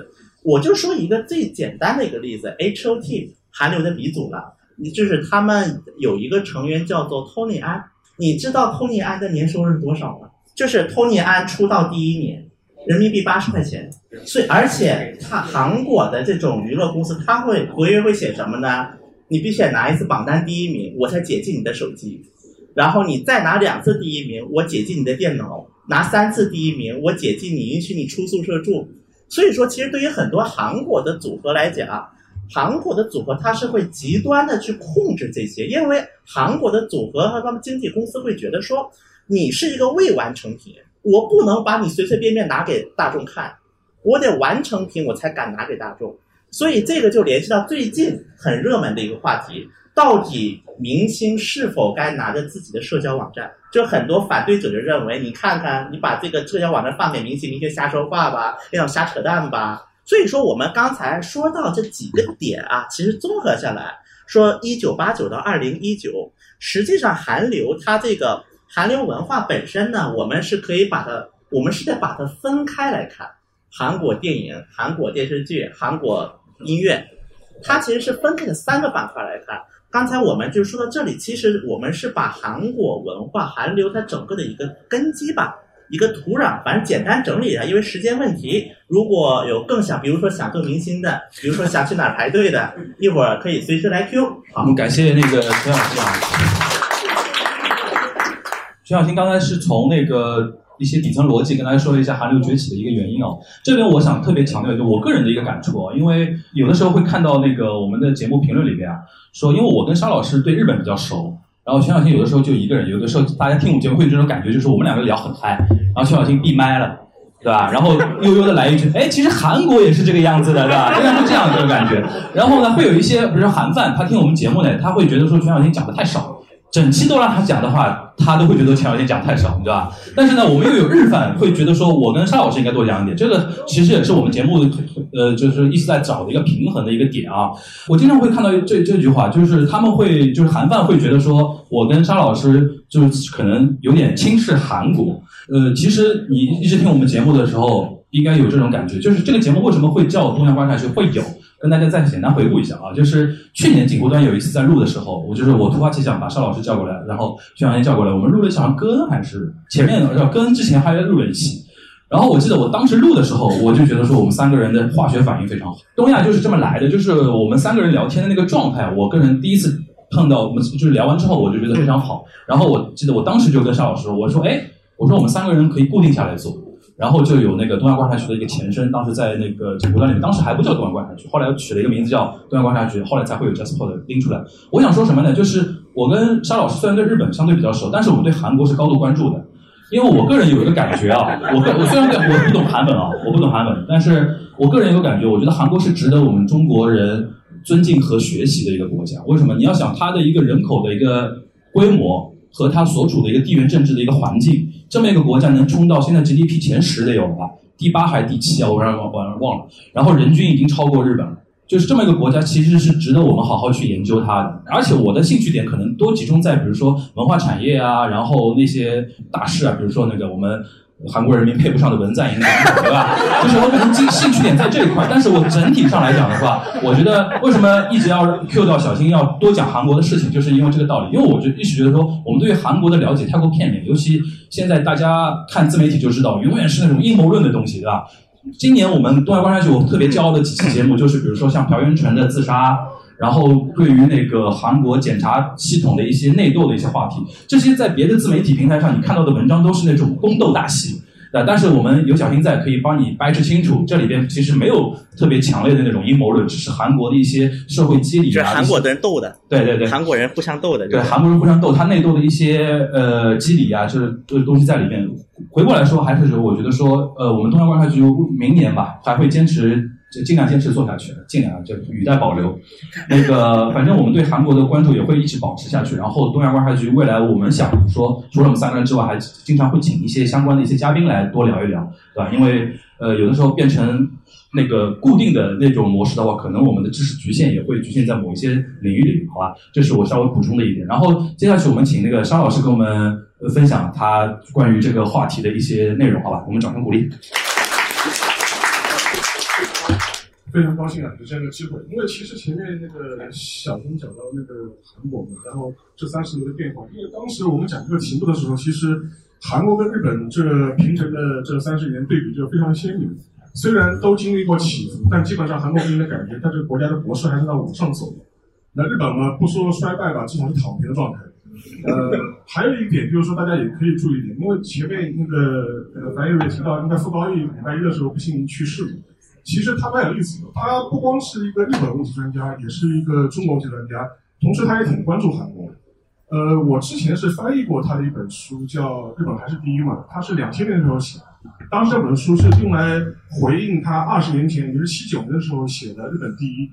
我就说一个最简单的一个例子，H O T 韩流的鼻祖了，你就是他们有一个成员叫做 Tony 安，你知道 Tony 安的年收入是多少吗？就是 Tony 安出道第一年，人民币八十块钱。所以，而且他韩国的这种娱乐公司，他会合约会写什么呢？你必须得拿一次榜单第一名，我才解禁你的手机。然后你再拿两次第一名，我解禁你的电脑；拿三次第一名，我解禁你，允许你出宿舍住。所以说，其实对于很多韩国的组合来讲，韩国的组合它是会极端的去控制这些，因为韩国的组合和他们经纪公司会觉得说，你是一个未完成品，我不能把你随随便便拿给大众看，我得完成品我才敢拿给大众。所以这个就联系到最近很热门的一个话题。到底明星是否该拿着自己的社交网站？就很多反对者就认为，你看看，你把这个社交网站放给明星，明星瞎说话吧，那种瞎扯淡吧。所以说，我们刚才说到这几个点啊，其实综合下来说，一九八九到二零一九，实际上韩流它这个韩流文化本身呢，我们是可以把它，我们是在把它分开来看，韩国电影、韩国电视剧、韩国音乐，它其实是分开的三个板块来看。刚才我们就说到这里，其实我们是把韩国文化、韩流它整个的一个根基吧，一个土壤，反正简单整理一下。因为时间问题，如果有更想，比如说想做明星的，比如说想去哪儿排队的，一会儿可以随时来 Q。好，感谢那个陈小新啊。陈小新刚才是从那个。一些底层逻辑跟大家说一下韩流崛起的一个原因哦。这边我想特别强调，就我个人的一个感触哦，因为有的时候会看到那个我们的节目评论里边啊，说因为我跟沙老师对日本比较熟，然后全小新有的时候就一个人，有的时候大家听我们节目会有这种感觉，就是我们两个聊很嗨，然后全小新闭麦了，对吧？然后悠悠的来一句，哎，其实韩国也是这个样子的，对吧？经常会这样这种感觉。然后呢，会有一些比如说韩范，他听我们节目呢，他会觉得说全小新讲的太少了。整期都让他讲的话，他都会觉得钱小新讲太少，对吧？但是呢，我们又有日饭会觉得说，我跟沙老师应该多讲一点。这个其实也是我们节目呃，就是一直在找的一个平衡的一个点啊。我经常会看到这这句话，就是他们会就是韩范会觉得说我跟沙老师就是可能有点轻视韩国。呃，其实你一直听我们节目的时候，应该有这种感觉，就是这个节目为什么会叫东亚观察学会有。跟大家再简单回顾一下啊，就是去年景湖端有一次在录的时候，我就是我突发奇想把邵老师叫过来，然后徐小燕叫过来，我们录了一场歌还是前面要跟之前还录了一期，然后我记得我当时录的时候，我就觉得说我们三个人的化学反应非常好。东亚就是这么来的，就是我们三个人聊天的那个状态，我个人第一次碰到，我们就是聊完之后我就觉得非常好。然后我记得我当时就跟邵老师我说，哎，我说我们三个人可以固定下来做。然后就有那个东亚观察局的一个前身，当时在那个景湖端里面，当时还不叫东亚观察局，后来取了一个名字叫东亚观察局，后来才会有 JustPod 拎出来。我想说什么呢？就是我跟沙老师虽然对日本相对比较熟，但是我们对韩国是高度关注的，因为我个人有一个感觉啊，我我虽然我不懂韩文啊，我不懂韩文，但是我个人有感觉，我觉得韩国是值得我们中国人尊敬和学习的一个国家。为什么？你要想它的一个人口的一个规模和它所处的一个地缘政治的一个环境。这么一个国家能冲到现在 GDP 前十的有了吧？第八还是第七啊？我让我我忘了。然后人均已经超过日本了，就是这么一个国家，其实是值得我们好好去研究它的。而且我的兴趣点可能多集中在，比如说文化产业啊，然后那些大事啊，比如说那个我们。韩国人民配不上的文在寅，对吧？就是我可能兴兴趣点在这一块，但是我整体上来讲的话，我觉得为什么一直要 Q 到小新要多讲韩国的事情，就是因为这个道理。因为我就一直觉得说，我们对于韩国的了解太过片面，尤其现在大家看自媒体就知道，永远是那种阴谋论的东西，对吧？今年我们东亚观察局，我特别骄傲的几期节目，就是比如说像朴元淳的自杀。然后对于那个韩国检察系统的一些内斗的一些话题，这些在别的自媒体平台上你看到的文章都是那种宫斗大戏，啊，但是我们有小新在，可以帮你掰扯清楚，这里边其实没有特别强烈的那种阴谋论，只是韩国的一些社会机理啊，韩国的人斗的，对对对，韩国人互相斗的，对，韩国人互相斗，他内斗的一些呃机理啊，就是东西在里面。回过来说，还是我觉得说，呃，我们东方观察局明年吧，还会坚持。就尽量坚持做下去，尽量就语带保留。那个，反正我们对韩国的关注也会一直保持下去。然后，东亚观察局未来我们想说，除了我们三个人之外，还经常会请一些相关的一些嘉宾来多聊一聊，对吧？因为呃，有的时候变成那个固定的那种模式的话，可能我们的知识局限也会局限在某一些领域里，好吧？这是我稍微补充的一点。然后，接下去我们请那个沙老师跟我们分享他关于这个话题的一些内容，好吧？我们掌声鼓励。非常高兴啊，有这样一个机会。因为其实前面那个小峰讲到那个韩国嘛，然后这三十年的变化。因为当时我们讲这个题目的时候，其实韩国跟日本这平成的这三十年对比就非常鲜明。虽然都经历过起伏，但基本上韩国给人的感觉，它这个国家的国势还是在往上走。那日本嘛，不说衰败吧，至少是躺平的状态。呃，还有一点就是说，大家也可以注意点，因为前面那个呃樊宇也提到，应该傅高义礼拜一的时候不幸去世了。其实他蛮有意思的，他不光是一个日本物理专家，也是一个中国物理专家，同时他也挺关注韩国的。呃，我之前是翻译过他的一本书，叫《日本还是第一》嘛，他是两千年的时候写的。当时这本书是用来回应他二十年前，也就是七九年的时候写的《日本第一》，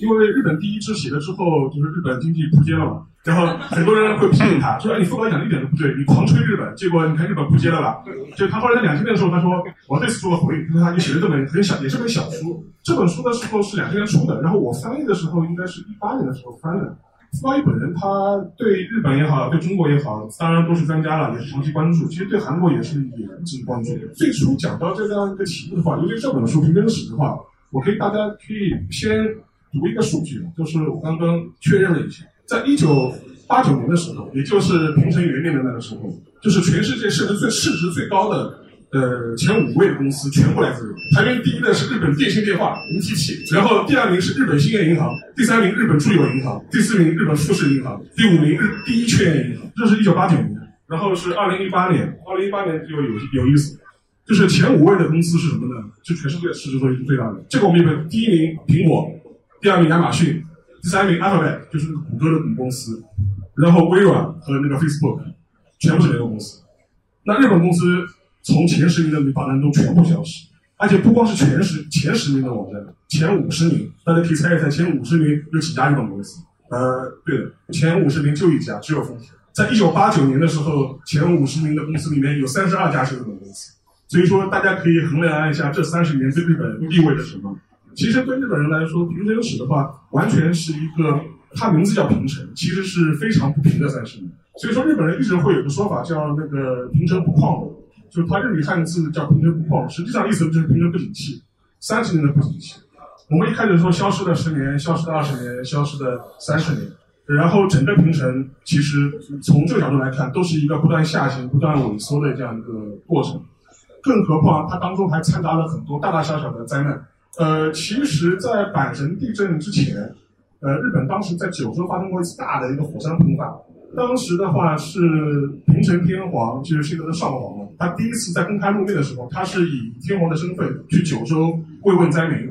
因为《日本第一》支写了之后，就是日本经济扑街了嘛，然后很多人会批评他，说：“哎，你副导讲的一点都不对，你狂吹日本，结果你看日本扑街了吧？”就他后来在两千年的时候，他说：“我对此做个回应。”他说他就写了这本很小，也是本小书。这本书的时候是两千年出的，然后我翻译的时候应该是一八年的时候翻的。傅高义本人，他对日本也好，对中国也好，当然都是专家了，也是长期关注。其实对韩国也是也一直关注。最初讲到这样一个题目的话，尤其这本书《平真史》的话，我可以大家可以先读一个数据，就是我刚刚确认了一下，在一九八九年的时候，也就是平成元年的那个时候，就是全世界市值最市值最高的。呃，前五位的公司全部来自日本。排名第一的是日本电信电话 NTT，然后第二名是日本兴业银行，第三名日本住友银行，第四名日本富士银行，第五名日第一劝业银行。这是一九八九年，然后是二零一八年，二零一八年就有有意思，就是前五位的公司是什么呢？是全世界市值最最大的。这个我们也本，第一名苹果，第二名亚马逊，第三名 Alphabet 就是谷歌的母公司，然后微软和那个 Facebook 全部是联合公司。那日本公司。从前十名的榜单中全部消失，而且不光是前十前十名的网站，前五十名，大家可以猜一猜，前五十名有几家日本公司？呃，对的，前五十名就一家，只有丰田。在一九八九年的时候，前五十名的公司里面有三十二家是日本公司，所以说大家可以衡量一下这三十年对日本意味着什么。其实对日本人来说，平成史的话，完全是一个，它名字叫平成，其实是非常不平的三十年。所以说日本人一直会有个说法叫那个平成不旷。就是它日语汉字叫平成不况，实际上意思就是平成不景气，三十年的不景气。我们一开始说消失了十年，消失了二十年，消失了三十年，然后整个平成其实从这个角度来看，都是一个不断下行、不断萎缩的这样一个过程。更何况它当中还掺杂了很多大大小小的灾难。呃，其实，在阪神地震之前，呃，日本当时在九州发生过一次大的一个火山喷发。当时的话是平成天皇，就是现在的上皇了。他第一次在公开露面的时候，他是以天皇的身份去九州慰问灾民。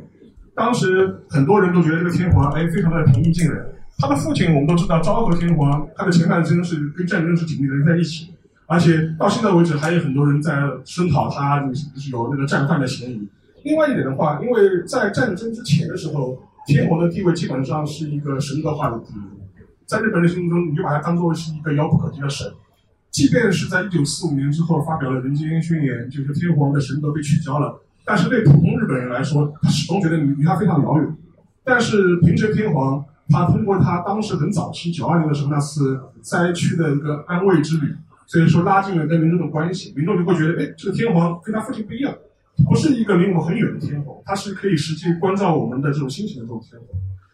当时很多人都觉得这个天皇哎非常的平易近人。他的父亲我们都知道昭和天皇，他的前半生是跟战争是紧密连在一起，而且到现在为止还有很多人在声讨他有那个战犯的嫌疑。另外一点的话，因为在战争之前的时候，天皇的地位基本上是一个神格化的地位。在日本人心目中，你就把它当做是一个遥不可及的神。即便是在一九四五年之后发表了《人间宣言》，就是天皇的神格被取消了，但是对普通日本人来说，他始终觉得离离他非常遥远。但是平成天皇，他通过他当时很早期九二年的时候那次灾区的一个安慰之旅，所以说拉近了跟民众的关系，民众就会觉得，哎，这个天皇跟他父亲不一样，不是一个离我们很远的天皇，他是可以实际关照我们的这种心情的这种天皇。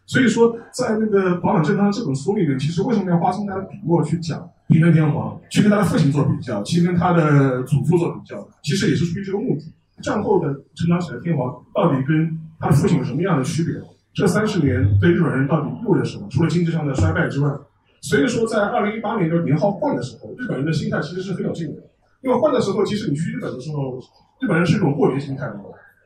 所以说，在那个《保暖正康》这本书里面，其实为什么要花这么大的笔墨去讲平成天皇，去跟他的父亲做比较，去跟他的祖父做比较，其实也是出于这个目的。战后的成长起来的天皇到底跟他的父亲有什么样的区别？这三十年对日本人到底意味着什么？除了经济上的衰败之外，所以说在二零一八年就是年号换的时候，日本人的心态其实是很有劲的。因为换的时候，其实你去日本的时候，日本人是一种过年心态，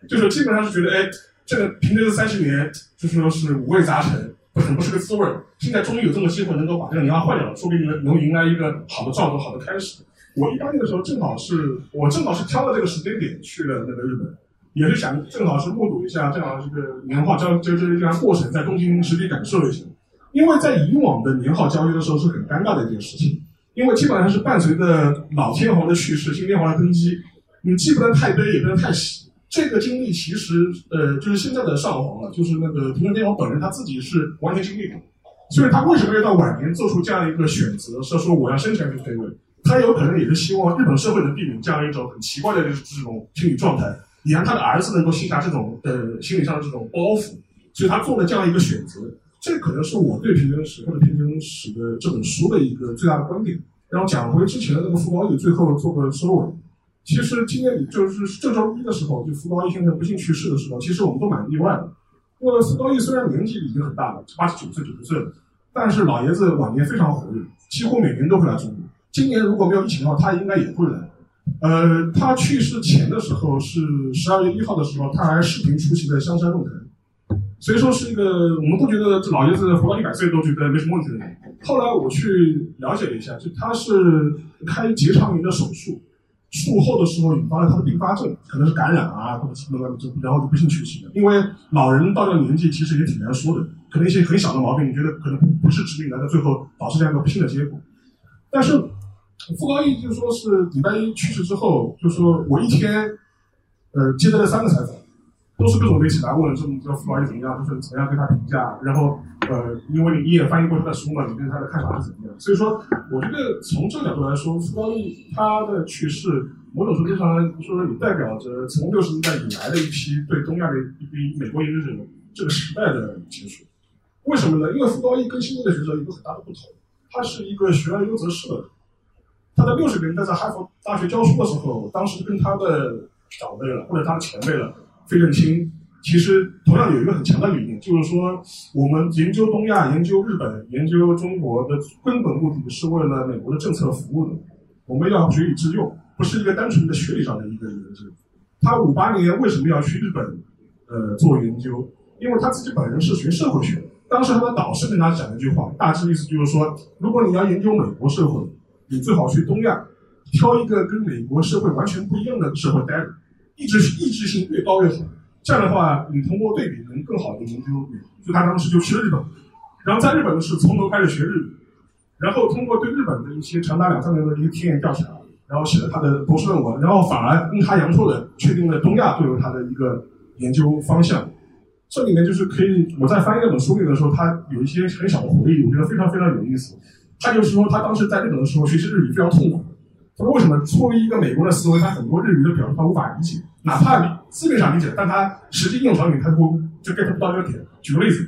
就是基本上是觉得哎。这个平成的三十年，就说是五味杂陈，不很不是个滋味儿。现在终于有这么机会能够把这个年号换掉了，说不定能能迎来一个好的兆头、好的开始。我一八年的时候，正好是我正好是挑了这个时间点去了那个日本，也是想正好是目睹一下正好这个年号交就就这样过程，在东京实地感受一下。因为在以往的年号交接的时候是很尴尬的一件事情，因为基本上是伴随着老天皇的去世、新天皇的登基，你既不能太悲，也不能太喜。这个经历其实，呃，就是现在的上皇了，就是那个平成天皇本人他自己是完全经历过，所以他为什么要到晚年做出这样一个选择，是说我要生前去退位？他有可能也是希望日本社会能避免这样一种很奇怪的这种心理状态，也让他的儿子能够卸下这种呃心理上的这种包袱，所以他做了这样一个选择。这可能是我对平成史或者平成史的这本书的一个最大的观点。然后讲回之前的那个傅高义，最后做个收尾。其实今年就是这周一的时候，就傅高义先生不幸去世的时候，其实我们都蛮意外的。因为傅高义虽然年纪已经很大了，八十九岁、九十岁了，但是老爷子晚年非常活跃，几乎每年都会来中国。今年如果没有疫情的话，他应该也会来。呃，他去世前的时候是十二月一号的时候，他还视频出席了香山论坛，所以说是一个我们都觉得这老爷子活到一百岁都觉得没什么问题的。后来我去了解了一下，就他是开结肠炎的手术。术后的时候引发了他的并发症，可能是感染啊，或者什么的就然后就不幸去世了。因为老人到这个年纪其实也挺难说的，可能一些很小的毛病，你觉得可能不是致命的，到最后导致这样一个不幸的结果。但是傅高义就说是礼拜一去世之后，就说我一天呃接待了三个采访。都是各种媒体来问，这么这傅高义怎么样，就是怎么样对他评价。然后，呃，因为你也翻译过他的书嘛，你对他的看法是怎么样？所以说，我觉得从这个角度来说，傅高义他的去世，某种程度上来说，也代表着从六十年代以来的一批对东亚的一批美国研究者这个时代的结束。为什么呢？因为傅高义跟现在的学者有个很大的不同，他是一个学而优则仕的人。他在六十年代在哈佛大学教书的时候，当时跟他的长辈了，或者他的前辈了。费正清其实同样有一个很强的理念，就是说我们研究东亚、研究日本、研究中国的根本目的是为了美国的政策服务的。我们要学以致用，不是一个单纯的学理上的一个研究。他五八年为什么要去日本呃做研究？因为他自己本人是学社会学的。当时他的导师跟他讲一句话，大致意思就是说，如果你要研究美国社会，你最好去东亚，挑一个跟美国社会完全不一样的社会待着。意志意志性越高越好，这样的话，你通过对比能更好的研究。所以他当时就去了日本，然后在日本呢是从头开始学日语，然后通过对日本的一些长达两三年的一个田野调查，然后写了他的博士论文，然后反而阴差阳错的确定了东亚作为他的一个研究方向。这里面就是可以，我在翻译这本书里的时候，他有一些很小的回忆，我觉得非常非常有意思。他就是说，他当时在日本的时候学习日语非常痛苦。他说：“为什么作为一个美国的思维，他很多日语的表述他无法理解，哪怕字面上理解，但他实际应用场景他不就 get 不到这个点。举个例子，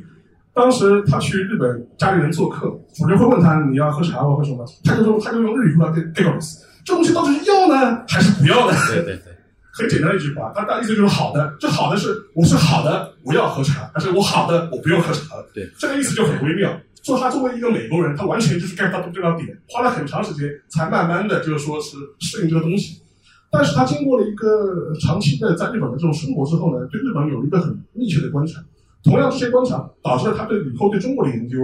当时他去日本，家里人做客，主人会问他你要喝茶或喝什么，他就说他就用日语说 get get 这东西到底是要呢还是不要呢？对对对，很简单的一句话，他大意思就是好的，这好的是我是好的，我要喝茶，但是我好的我不用喝茶了。对，这个意思就很微妙。”说他作为一个美国人，他完全就是 get 到这个点，花了很长时间才慢慢的就是说是适应这个东西。但是他经过了一个长期的在日本的这种生活之后呢，对日本有一个很密切的观察。同样这些观察导致了他对以后对中国的研究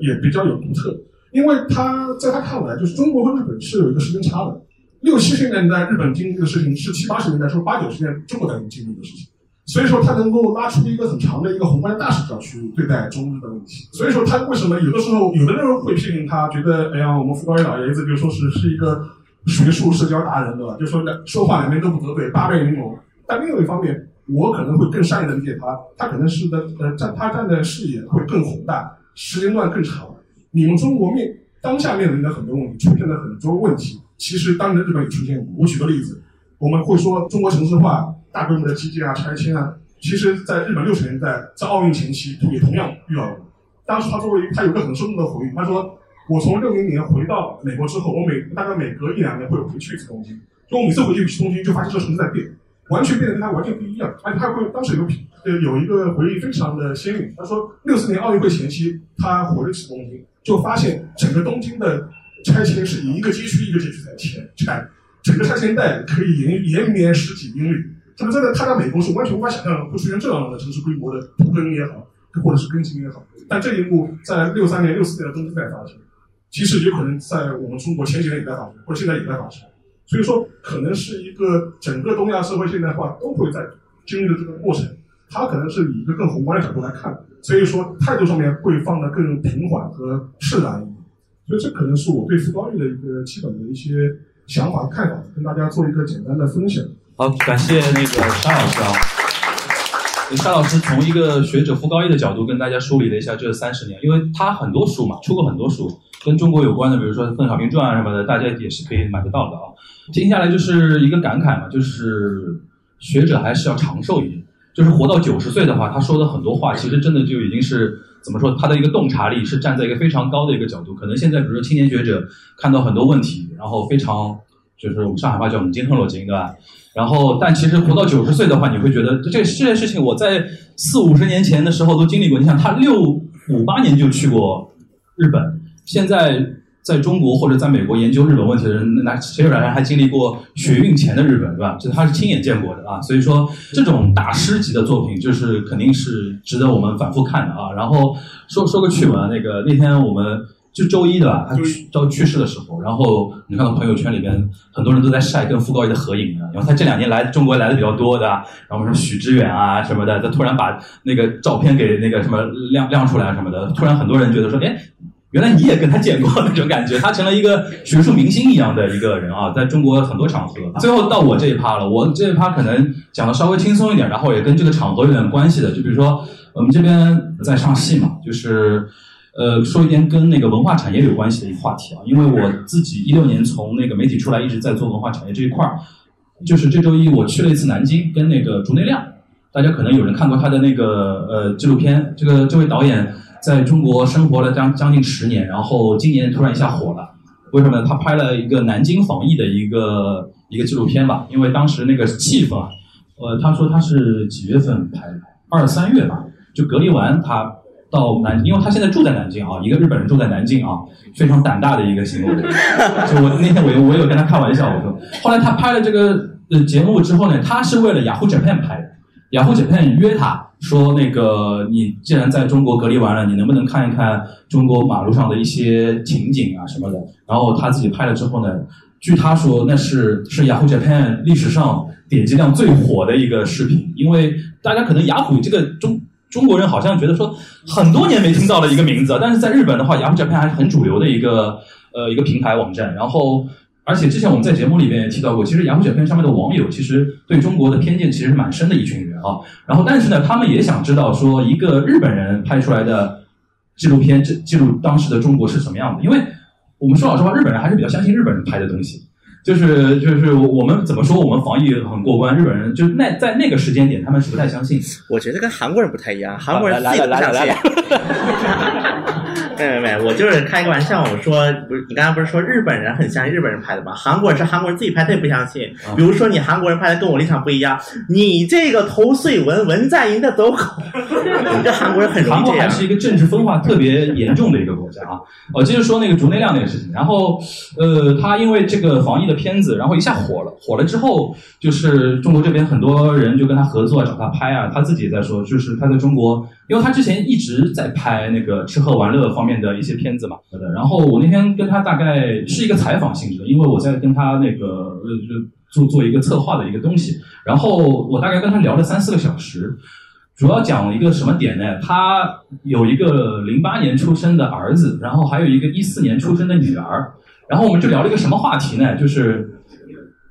也比较有独特，因为他在他看来，就是中国和日本是有一个时间差的。六七十年代日本经历的事情，是七八十年代说八九十年代中国在经历的事情。所以说，他能够拉出一个很长的一个宏观的大视角去对待中日的问题。所以说，他为什么有的时候有的人会批评他，觉得哎呀，我们傅高义老爷子就说是是一个学术社交达人，对吧？就说说话两边都不得罪，八面玲珑。但另外一方面，我可能会更善意的理解他，他可能是的呃站他站的视野会更宏大，时间段更长。你们中国面当下面临的很多问题，出现了很多问题，其实当年日本也出现过。我举个例子，我们会说中国城市化。大规模的基建啊、拆迁啊，其实在日本六十年代在奥运前期也同样遇到过。当时他作为他有个很生动的回忆，他说：“我从六零年回到美国之后，我每大概每隔一两年会回去一次东京。就我每次回去东京，就发现这城市在变，完全变得跟他完全不一样。而且他会当时有呃有一个回忆非常的鲜明。他说六四年奥运会前期，他回了一次东京，就发现整个东京的拆迁是以一个街区一个街区在拆拆，整个拆迁带可以延延绵十几英里。”他们真的，他在美国是完全无法想象会出现这样的城市规模的土根也好，或者是更新也好。但这一幕在六三年、六四年的东京在发生，其实有可能在我们中国前几年也在发生，或者现在也在发生。所以说，可能是一个整个东亚社会现代化都会在经历的这个过程。它可能是以一个更宏观的角度来看，所以说态度上面会放得更平缓和释然一点。所以这可能是我对傅高义的一个基本的一些想法看法，跟大家做一个简单的分享。好，感谢那个沙老师啊。沙老师从一个学者傅高义的角度跟大家梳理了一下这三十年，因为他很多书嘛，出过很多书，跟中国有关的，比如说《邓小平传》啊什么的，大家也是可以买得到的啊。接下来就是一个感慨嘛，就是学者还是要长寿一点，就是活到九十岁的话，他说的很多话，其实真的就已经是怎么说，他的一个洞察力是站在一个非常高的一个角度。可能现在比如说青年学者看到很多问题，然后非常就是我们上海话叫“我们金恨落金”，对吧？然后但其实活到九十岁的话，你会觉得这这件事情我在四五十年前的时候都经历过。你想，他六五八年就去过日本，现在。在中国或者在美国研究日本问题的人，那谁有人还经历过学运前的日本，对吧？就他是亲眼见过的啊。所以说，这种大师级的作品，就是肯定是值得我们反复看的啊。然后说说个趣闻，那个那天我们就周一对吧？他周去世的时候，然后你看到朋友圈里边很多人都在晒跟傅高义的合影啊。然后他这两年来中国来的比较多的，然后什么许知远啊什么的，他突然把那个照片给那个什么亮亮出来什么的，突然很多人觉得说，哎。原来你也跟他见过那种感觉，他成了一个学术明星一样的一个人啊，在中国很多场合。最后到我这一趴了，我这一趴可能讲的稍微轻松一点，然后也跟这个场合有点关系的。就比如说我们这边在上戏嘛，就是呃说一点跟那个文化产业有关系的一个话题啊。因为我自己一六年从那个媒体出来，一直在做文化产业这一块儿。就是这周一我去了一次南京，跟那个竹内亮，大家可能有人看过他的那个呃纪录片，这个这位导演。在中国生活了将将近十年，然后今年突然一下火了，为什么呢？他拍了一个南京防疫的一个一个纪录片吧，因为当时那个气氛啊，呃，他说他是几月份拍的？二三月吧，就隔离完他到南，因为他现在住在南京啊，一个日本人住在南京啊，非常胆大的一个行为。就我那天我有我有跟他开玩笑，我说，后来他拍了这个呃节目之后呢，他是为了雅虎 Japan 拍的，雅虎 Japan 约他。说那个，你既然在中国隔离完了，你能不能看一看中国马路上的一些情景啊什么的？然后他自己拍了之后呢，据他说，那是是雅虎 Japan 历史上点击量最火的一个视频，因为大家可能雅虎这个中中国人好像觉得说很多年没听到的一个名字，但是在日本的话，雅虎照片还是很主流的一个呃一个平台网站，然后。而且之前我们在节目里面也提到过，其实雅虎照片上面的网友其实对中国的偏见其实蛮深的一群人啊。然后，但是呢，他们也想知道说一个日本人拍出来的纪录片，记记录当时的中国是什么样的？因为我们说老实话，日本人还是比较相信日本人拍的东西。就是就是我们怎么说，我们防疫很过关，日本人就那在那个时间点，他们是不太相信。我觉得跟韩国人不太一样，韩国人自己不相信。没没没，我就是开个玩笑。我说不是，你刚才不是说日本人很相信日本人拍的吗？韩国人是韩国人自己拍，他也不相信。比如说你韩国人拍的跟我立场不一样，你这个头碎文文在寅的走狗，你 这韩国人很容易这样。韩国还是一个政治分化特别严重的一个国家啊。我接着说那个竹内亮那个事情，然后呃，他因为这个防疫的片子，然后一下火了，火了之后，就是中国这边很多人就跟他合作，找他拍啊。他自己也在说，就是他在中国。因为他之前一直在拍那个吃喝玩乐方面的一些片子嘛，然后我那天跟他大概是一个采访性质，因为我在跟他那个呃做做一个策划的一个东西，然后我大概跟他聊了三四个小时，主要讲一个什么点呢？他有一个零八年出生的儿子，然后还有一个一四年出生的女儿，然后我们就聊了一个什么话题呢？就是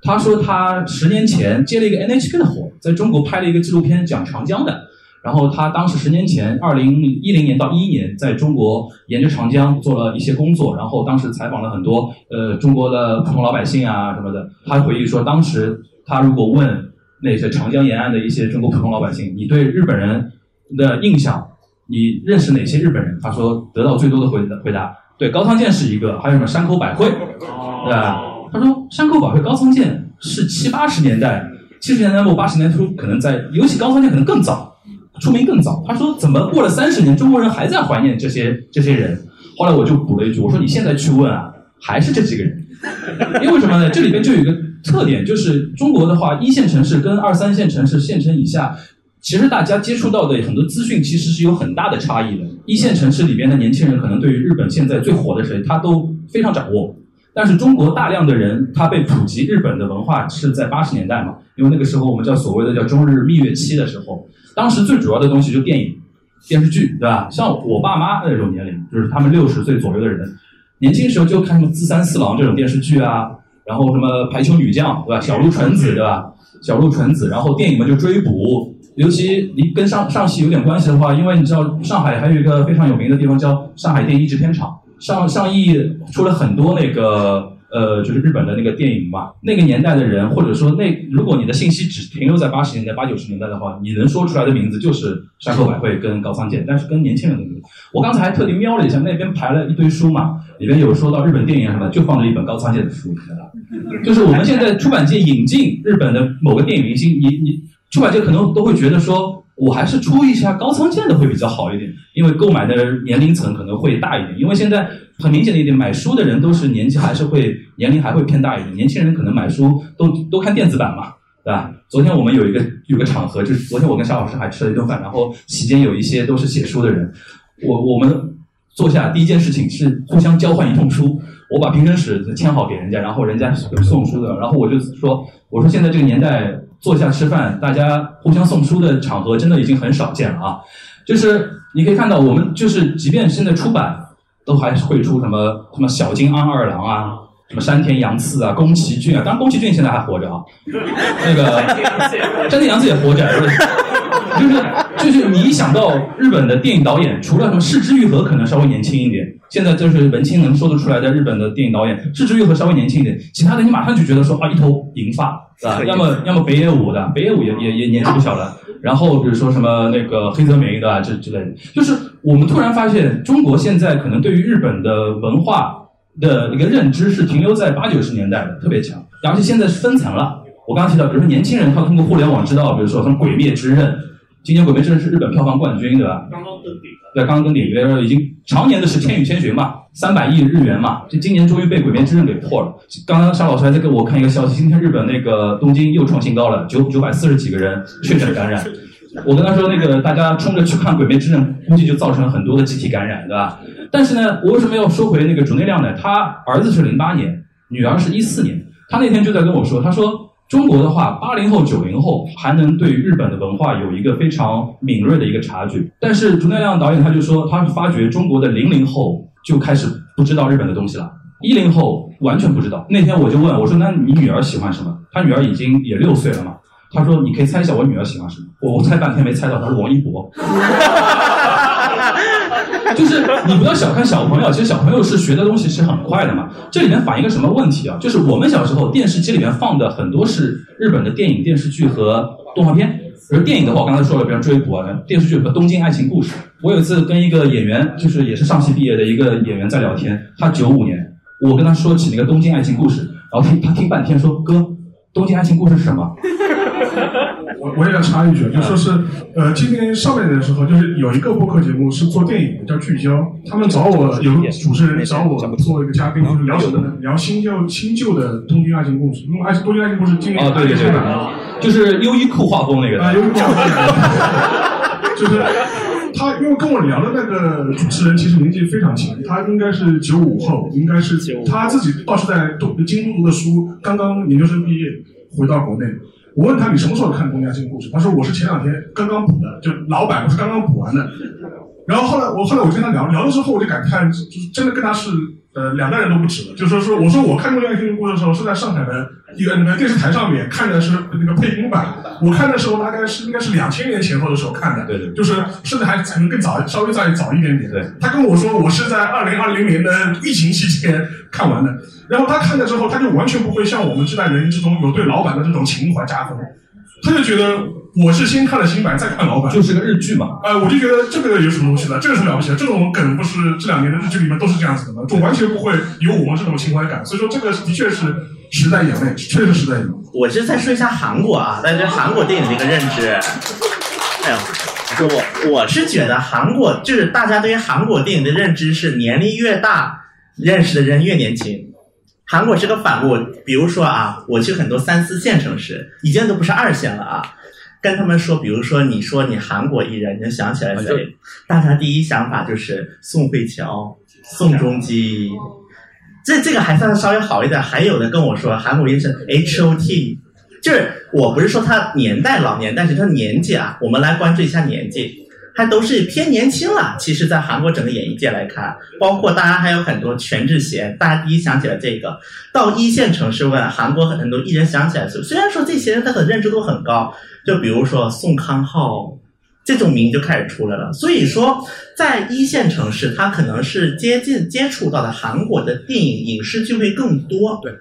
他说他十年前接了一个 NHK 的活，在中国拍了一个纪录片讲长江的。然后他当时十年前，二零一零年到一一年，在中国沿着长江做了一些工作，然后当时采访了很多呃中国的普通老百姓啊什么的。他回忆说，当时他如果问那些长江沿岸的一些中国普通老百姓，你对日本人的印象，你认识哪些日本人？他说得到最多的回回答，对高仓健是一个，还有什么山口百惠，对吧？他说山口百惠、高仓健是七八十年代、七十年代末、八十年初，可能在，尤其高仓健可能更早。出名更早，他说怎么过了三十年，中国人还在怀念这些这些人？后来我就补了一句，我说你现在去问啊，还是这几个人。因为什么呢？这里边就有一个特点，就是中国的话，一线城市跟二三线城市、县城以下，其实大家接触到的很多资讯其实是有很大的差异的。一线城市里边的年轻人可能对于日本现在最火的谁，他都非常掌握。但是中国大量的人，他被普及日本的文化是在八十年代嘛？因为那个时候我们叫所谓的叫中日蜜月期的时候。当时最主要的东西就电影、电视剧，对吧？像我爸妈那种年龄，就是他们六十岁左右的人，年轻时候就看什么《自三四郎》这种电视剧啊，然后什么《排球女将》，对吧？小鹿纯子，对吧？小鹿纯子，然后电影嘛就追捕，尤其你跟上上戏有点关系的话，因为你知道上海还有一个非常有名的地方叫上海电影制片厂，上上亿出了很多那个呃，就是日本的那个电影嘛，那个年代的人，或者说那如果你的信息只停留在八十年代、八九十年代的话，你能说出来的名字就是山口百惠跟高仓健，但是跟年轻人的名字，我刚才还特地瞄了一下，那边排了一堆书嘛，里边有说到日本电影什么，就放了一本高仓健的书，你知道就是我们现在出版界引进日本的某个电影明星，你你出版界可能都会觉得说。我还是出一下高仓健的会比较好一点，因为购买的年龄层可能会大一点。因为现在很明显的一点，买书的人都是年纪还是会年龄还会偏大一点。年轻人可能买书都都看电子版嘛，对吧？昨天我们有一个有个场合，就是昨天我跟夏老师还吃了一顿饭，然后期间有一些都是写书的人，我我们坐下第一件事情是互相交换一通书，我把评审室签好给人家，然后人家送书的，然后我就说，我说现在这个年代。坐下吃饭，大家互相送书的场合真的已经很少见了啊！就是你可以看到，我们就是即便现在出版，都还是会出什么什么小津安二郎啊，什么山田洋次啊，宫崎骏啊。当然，宫崎骏现在还活着啊。那个山田洋次也活着，就 是就是你一想到日本的电影导演，除了什么市之愈合可能稍微年轻一点，现在就是文青能说得出来的日本的电影导演，市之愈合稍微年轻一点，其他的你马上就觉得说啊，一头银发。是吧？要么要么北野武的，北野武也也也年纪不小了。然后比如说什么那个黑泽明的啊这之类的，就是我们突然发现，中国现在可能对于日本的文化的一个认知是停留在八九十年代的，特别强。而且现在是分层了。我刚刚提到，比如说年轻人他通过互联网知道，比如说什么《鬼灭之刃》，今年《鬼灭之刃》是日本票房冠军，对吧？刚刚登顶。对，刚刚登顶，因为已经常年的是《千与千寻》嘛，三百亿日元嘛，就今年终于被《鬼灭之刃》给破了。刚刚沙老师还在给我看一个消息，今天日本那个东京又创新高了，九九百四十几个人确诊感染。我跟他说，那个大家冲着去看《鬼灭之刃》，估计就造成了很多的集体感染，对吧？但是呢，我为什么要说回那个主内量呢？他儿子是零八年，女儿是一四年，他那天就在跟我说，他说。中国的话，八零后、九零后还能对日本的文化有一个非常敏锐的一个察觉，但是竹内亮导演他就说，他发觉中国的零零后就开始不知道日本的东西了，一零后完全不知道。那天我就问我说：“那你女儿喜欢什么？”他女儿已经也六岁了嘛，他说：“你可以猜一下我女儿喜欢什么。”我我猜半天没猜到，他说王一博。就是你不要小看小朋友，其实小朋友是学的东西是很快的嘛。这里面反映个什么问题啊？就是我们小时候电视机里面放的很多是日本的电影、电视剧和动画片。比如电影的话，我刚才说了，比如追捕啊；电视剧和《东京爱情故事》。我有一次跟一个演员，就是也是上戏毕业的一个演员在聊天，他九五年，我跟他说起那个《东京爱情故事》，然后听他听半天说：“哥，《东京爱情故事》是什么？”我我也要插一句，就说是，呃，今年上半年的时候，就是有一个播客节目是做电影的，叫聚焦。他们找我，有个主持人找我做一个嘉宾，就是聊什么呢？聊新旧新旧的东京爱情故事。因为爱情东京爱情故事今年啊，对对对，就是优衣库画风那个啊，优衣库画风，就是他，因为跟我聊的那个主持人其实年纪非常轻，他应该是九五后，应该是他自己倒是在东京都读的书，刚刚研究生毕业回到国内。我问他你什么时候看《东家这个故事》？他说我是前两天刚刚补的，就老版我是刚刚补完的。然后后来我后来我跟他聊聊了之后，我就感叹，就是真的跟他是呃两代人都不止了。就说说我说我看《过《恋爱情故事》的时候是在上海的一个那个电视台上面看的是那个配音版，我看的时候大概是应该是两千年前后的时候看的，对对，就是甚至还可能更早，稍微再早一点点。对，他跟我说我是在二零二零年的疫情期间看完的，然后他看了之后，他就完全不会像我们这代人之中有对老板的这种情怀加分。他就觉得我是先看了新版，再看老版，就是个日剧嘛。呃，我就觉得这个有什么东西呢？这个什么了不起的？这种梗不是这两年的日剧里面都是这样子的吗？就完全不会有我们这种情怀感。所以说，这个的确是时代眼泪，确实时代眼泪。我就再说一下韩国啊，大家对韩国电影的一个认知。哎呦，我我是觉得韩国就是大家对于韩国电影的认知是年龄越大，认识的人越年轻。韩国是个反物，比如说啊，我去很多三四线城市，已经都不是二线了啊。跟他们说，比如说你说你韩国艺人，你就想起来谁？大家第一想法就是宋慧乔、宋仲基，这这个还算稍微好一点。还有的跟我说韩国艺人是 H O T，就是我不是说他年代老年，但是他年纪啊，我们来关注一下年纪。他都是偏年轻了。其实，在韩国整个演艺界来看，包括大家还有很多全智贤，大家第一想起来这个。到一线城市问韩国很多艺人想起来，虽然说这些人他的认知度很高，就比如说宋康昊，这种名就开始出来了。所以说，在一线城市，他可能是接近接触到的韩国的电影影视剧会更多。对，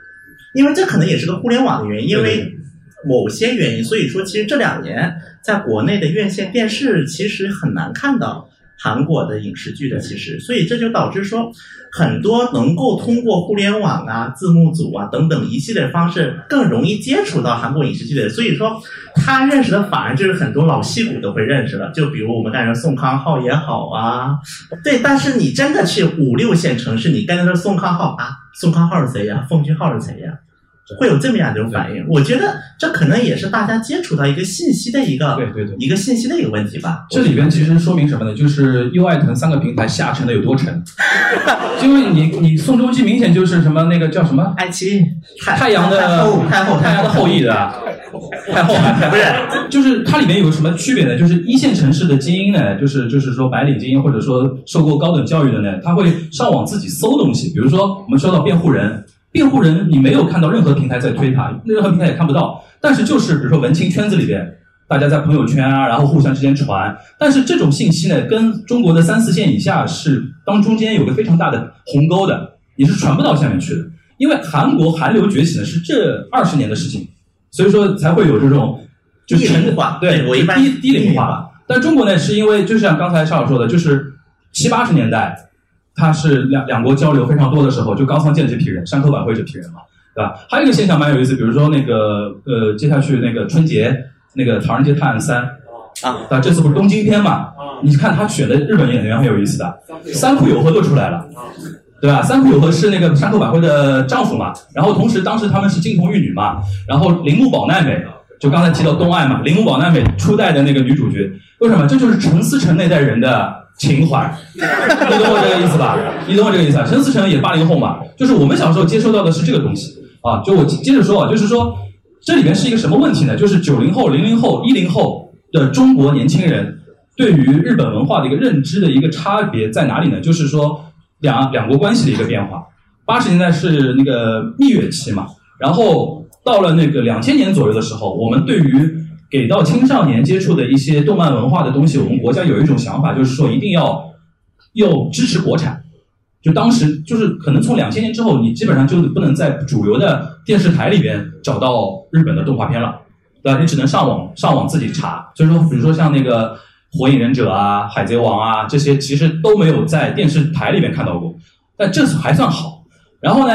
因为这可能也是个互联网的原因，因为某些原因，所以说其实这两年在国内的院线电视其实很难看到韩国的影视剧的，其实，所以这就导致说很多能够通过互联网啊、字幕组啊等等一系列方式更容易接触到韩国影视剧的，所以说他认识的反而就是很多老戏骨都会认识了，就比如我们刚才说宋康昊也好啊，对，但是你真的去五六线城市，你跟他说宋康昊啊，宋康昊是谁呀？奉俊昊是谁呀？会有这么样的一种反应，我觉得这可能也是大家接触到一个信息的一个对对对一个信息的一个问题吧。这里边其实说明什么呢？就是优爱腾三个平台下沉的有多沉。因为你你宋仲基明显就是什么那个叫什么爱奇艺太阳的太后太后太阳的后裔的太后不是 就是它里面有什么区别呢？就是一线城市的精英呢，就是就是说白领精英或者说受过高等教育的呢，他会上网自己搜东西。比如说我们说到辩护人，辩护人你没有看到任何平台在推他，任何平台也看不到。但是就是比如说文青圈子里边，大家在朋友圈啊，然后互相之间传。但是这种信息呢，跟中国的三四线以下是当中间有个非常大的鸿沟的，你是传不到下面去的。因为韩国韩流崛起呢是这二十年的事情，所以说才会有这种就低沉龄化对对我一般低低龄低龄化。但中国呢，是因为就像刚才邵老说的，就是七八十年代，它是两两国交流非常多的时候，就高仓健这批人，山口百惠这批人嘛，对吧？还有一个现象蛮有意思，比如说那个呃，接下去那个春节那个《唐人街探案三》啊，啊，这次不是东京篇嘛？你看他选的日本演员很有意思的，三浦友和都出来了。对吧？三浦友和是那个山口百惠的丈夫嘛，然后同时当时他们是金童玉女嘛，然后铃木保奈美就刚才提到东爱嘛，铃木保奈美初代的那个女主角，为什么？这就是陈思诚那代人的情怀，你懂我这个意思吧？你懂我这个意思啊？陈思诚也八零后嘛，就是我们小时候接收到的是这个东西啊。就我接着说啊，就是说这里面是一个什么问题呢？就是九零后、零零后、一零后的中国年轻人对于日本文化的一个认知的一个差别在哪里呢？就是说两两国关系的一个变化。八十年代是那个蜜月期嘛，然后到了那个两千年左右的时候，我们对于给到青少年接触的一些动漫文化的东西，我们国家有一种想法，就是说一定要要支持国产。就当时就是可能从两千年之后，你基本上就不能在主流的电视台里边找到日本的动画片了，对吧？你只能上网上网自己查。所以说，比如说像那个《火影忍者》啊、《海贼王》啊这些，其实都没有在电视台里面看到过。但这次还算好。然后呢，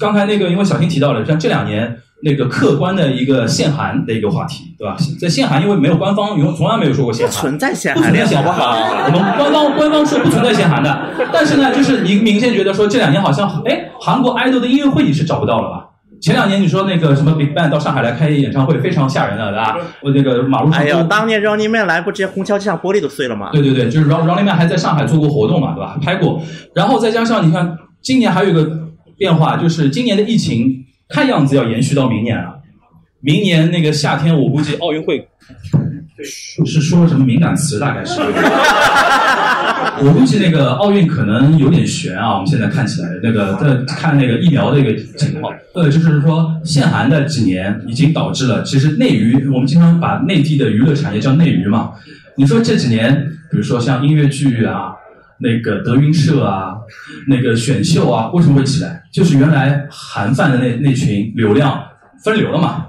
刚才那个因为小新提到了，像这两年那个客观的一个限韩的一个话题，对吧？在限韩，因为没有官方，永从来没有说过限韩，不存在限不韩不，存在限韩，好不好？我们官方官方说不存在限韩的，但是呢，就是你明显觉得说这两年好像，哎，韩国 idol 的音乐会你是找不到了吧？前两年你说那个什么 Big Bang 到上海来开演唱会，非常吓人的，对吧？我那个马路上哎呦，当年 Running Man 来不直接虹桥机场玻璃都碎了吗？对对对，就是 Run Running Man 还在上海做过活动嘛，对吧？拍过，然后再加上你看，今年还有一个变化，就是今年的疫情看样子要延续到明年啊。明年那个夏天，我估计奥运会是说了什么敏感词，大概是。我估计那个奥运可能有点悬啊，我们现在看起来那个在看那个疫苗的一个情况，呃，就是说限韩的几年已经导致了，其实内娱我们经常把内地的娱乐产业叫内娱嘛。你说这几年，比如说像音乐剧啊，那个德云社啊，那个选秀啊，为什么会起来？就是原来韩范的那那群流量分流了嘛，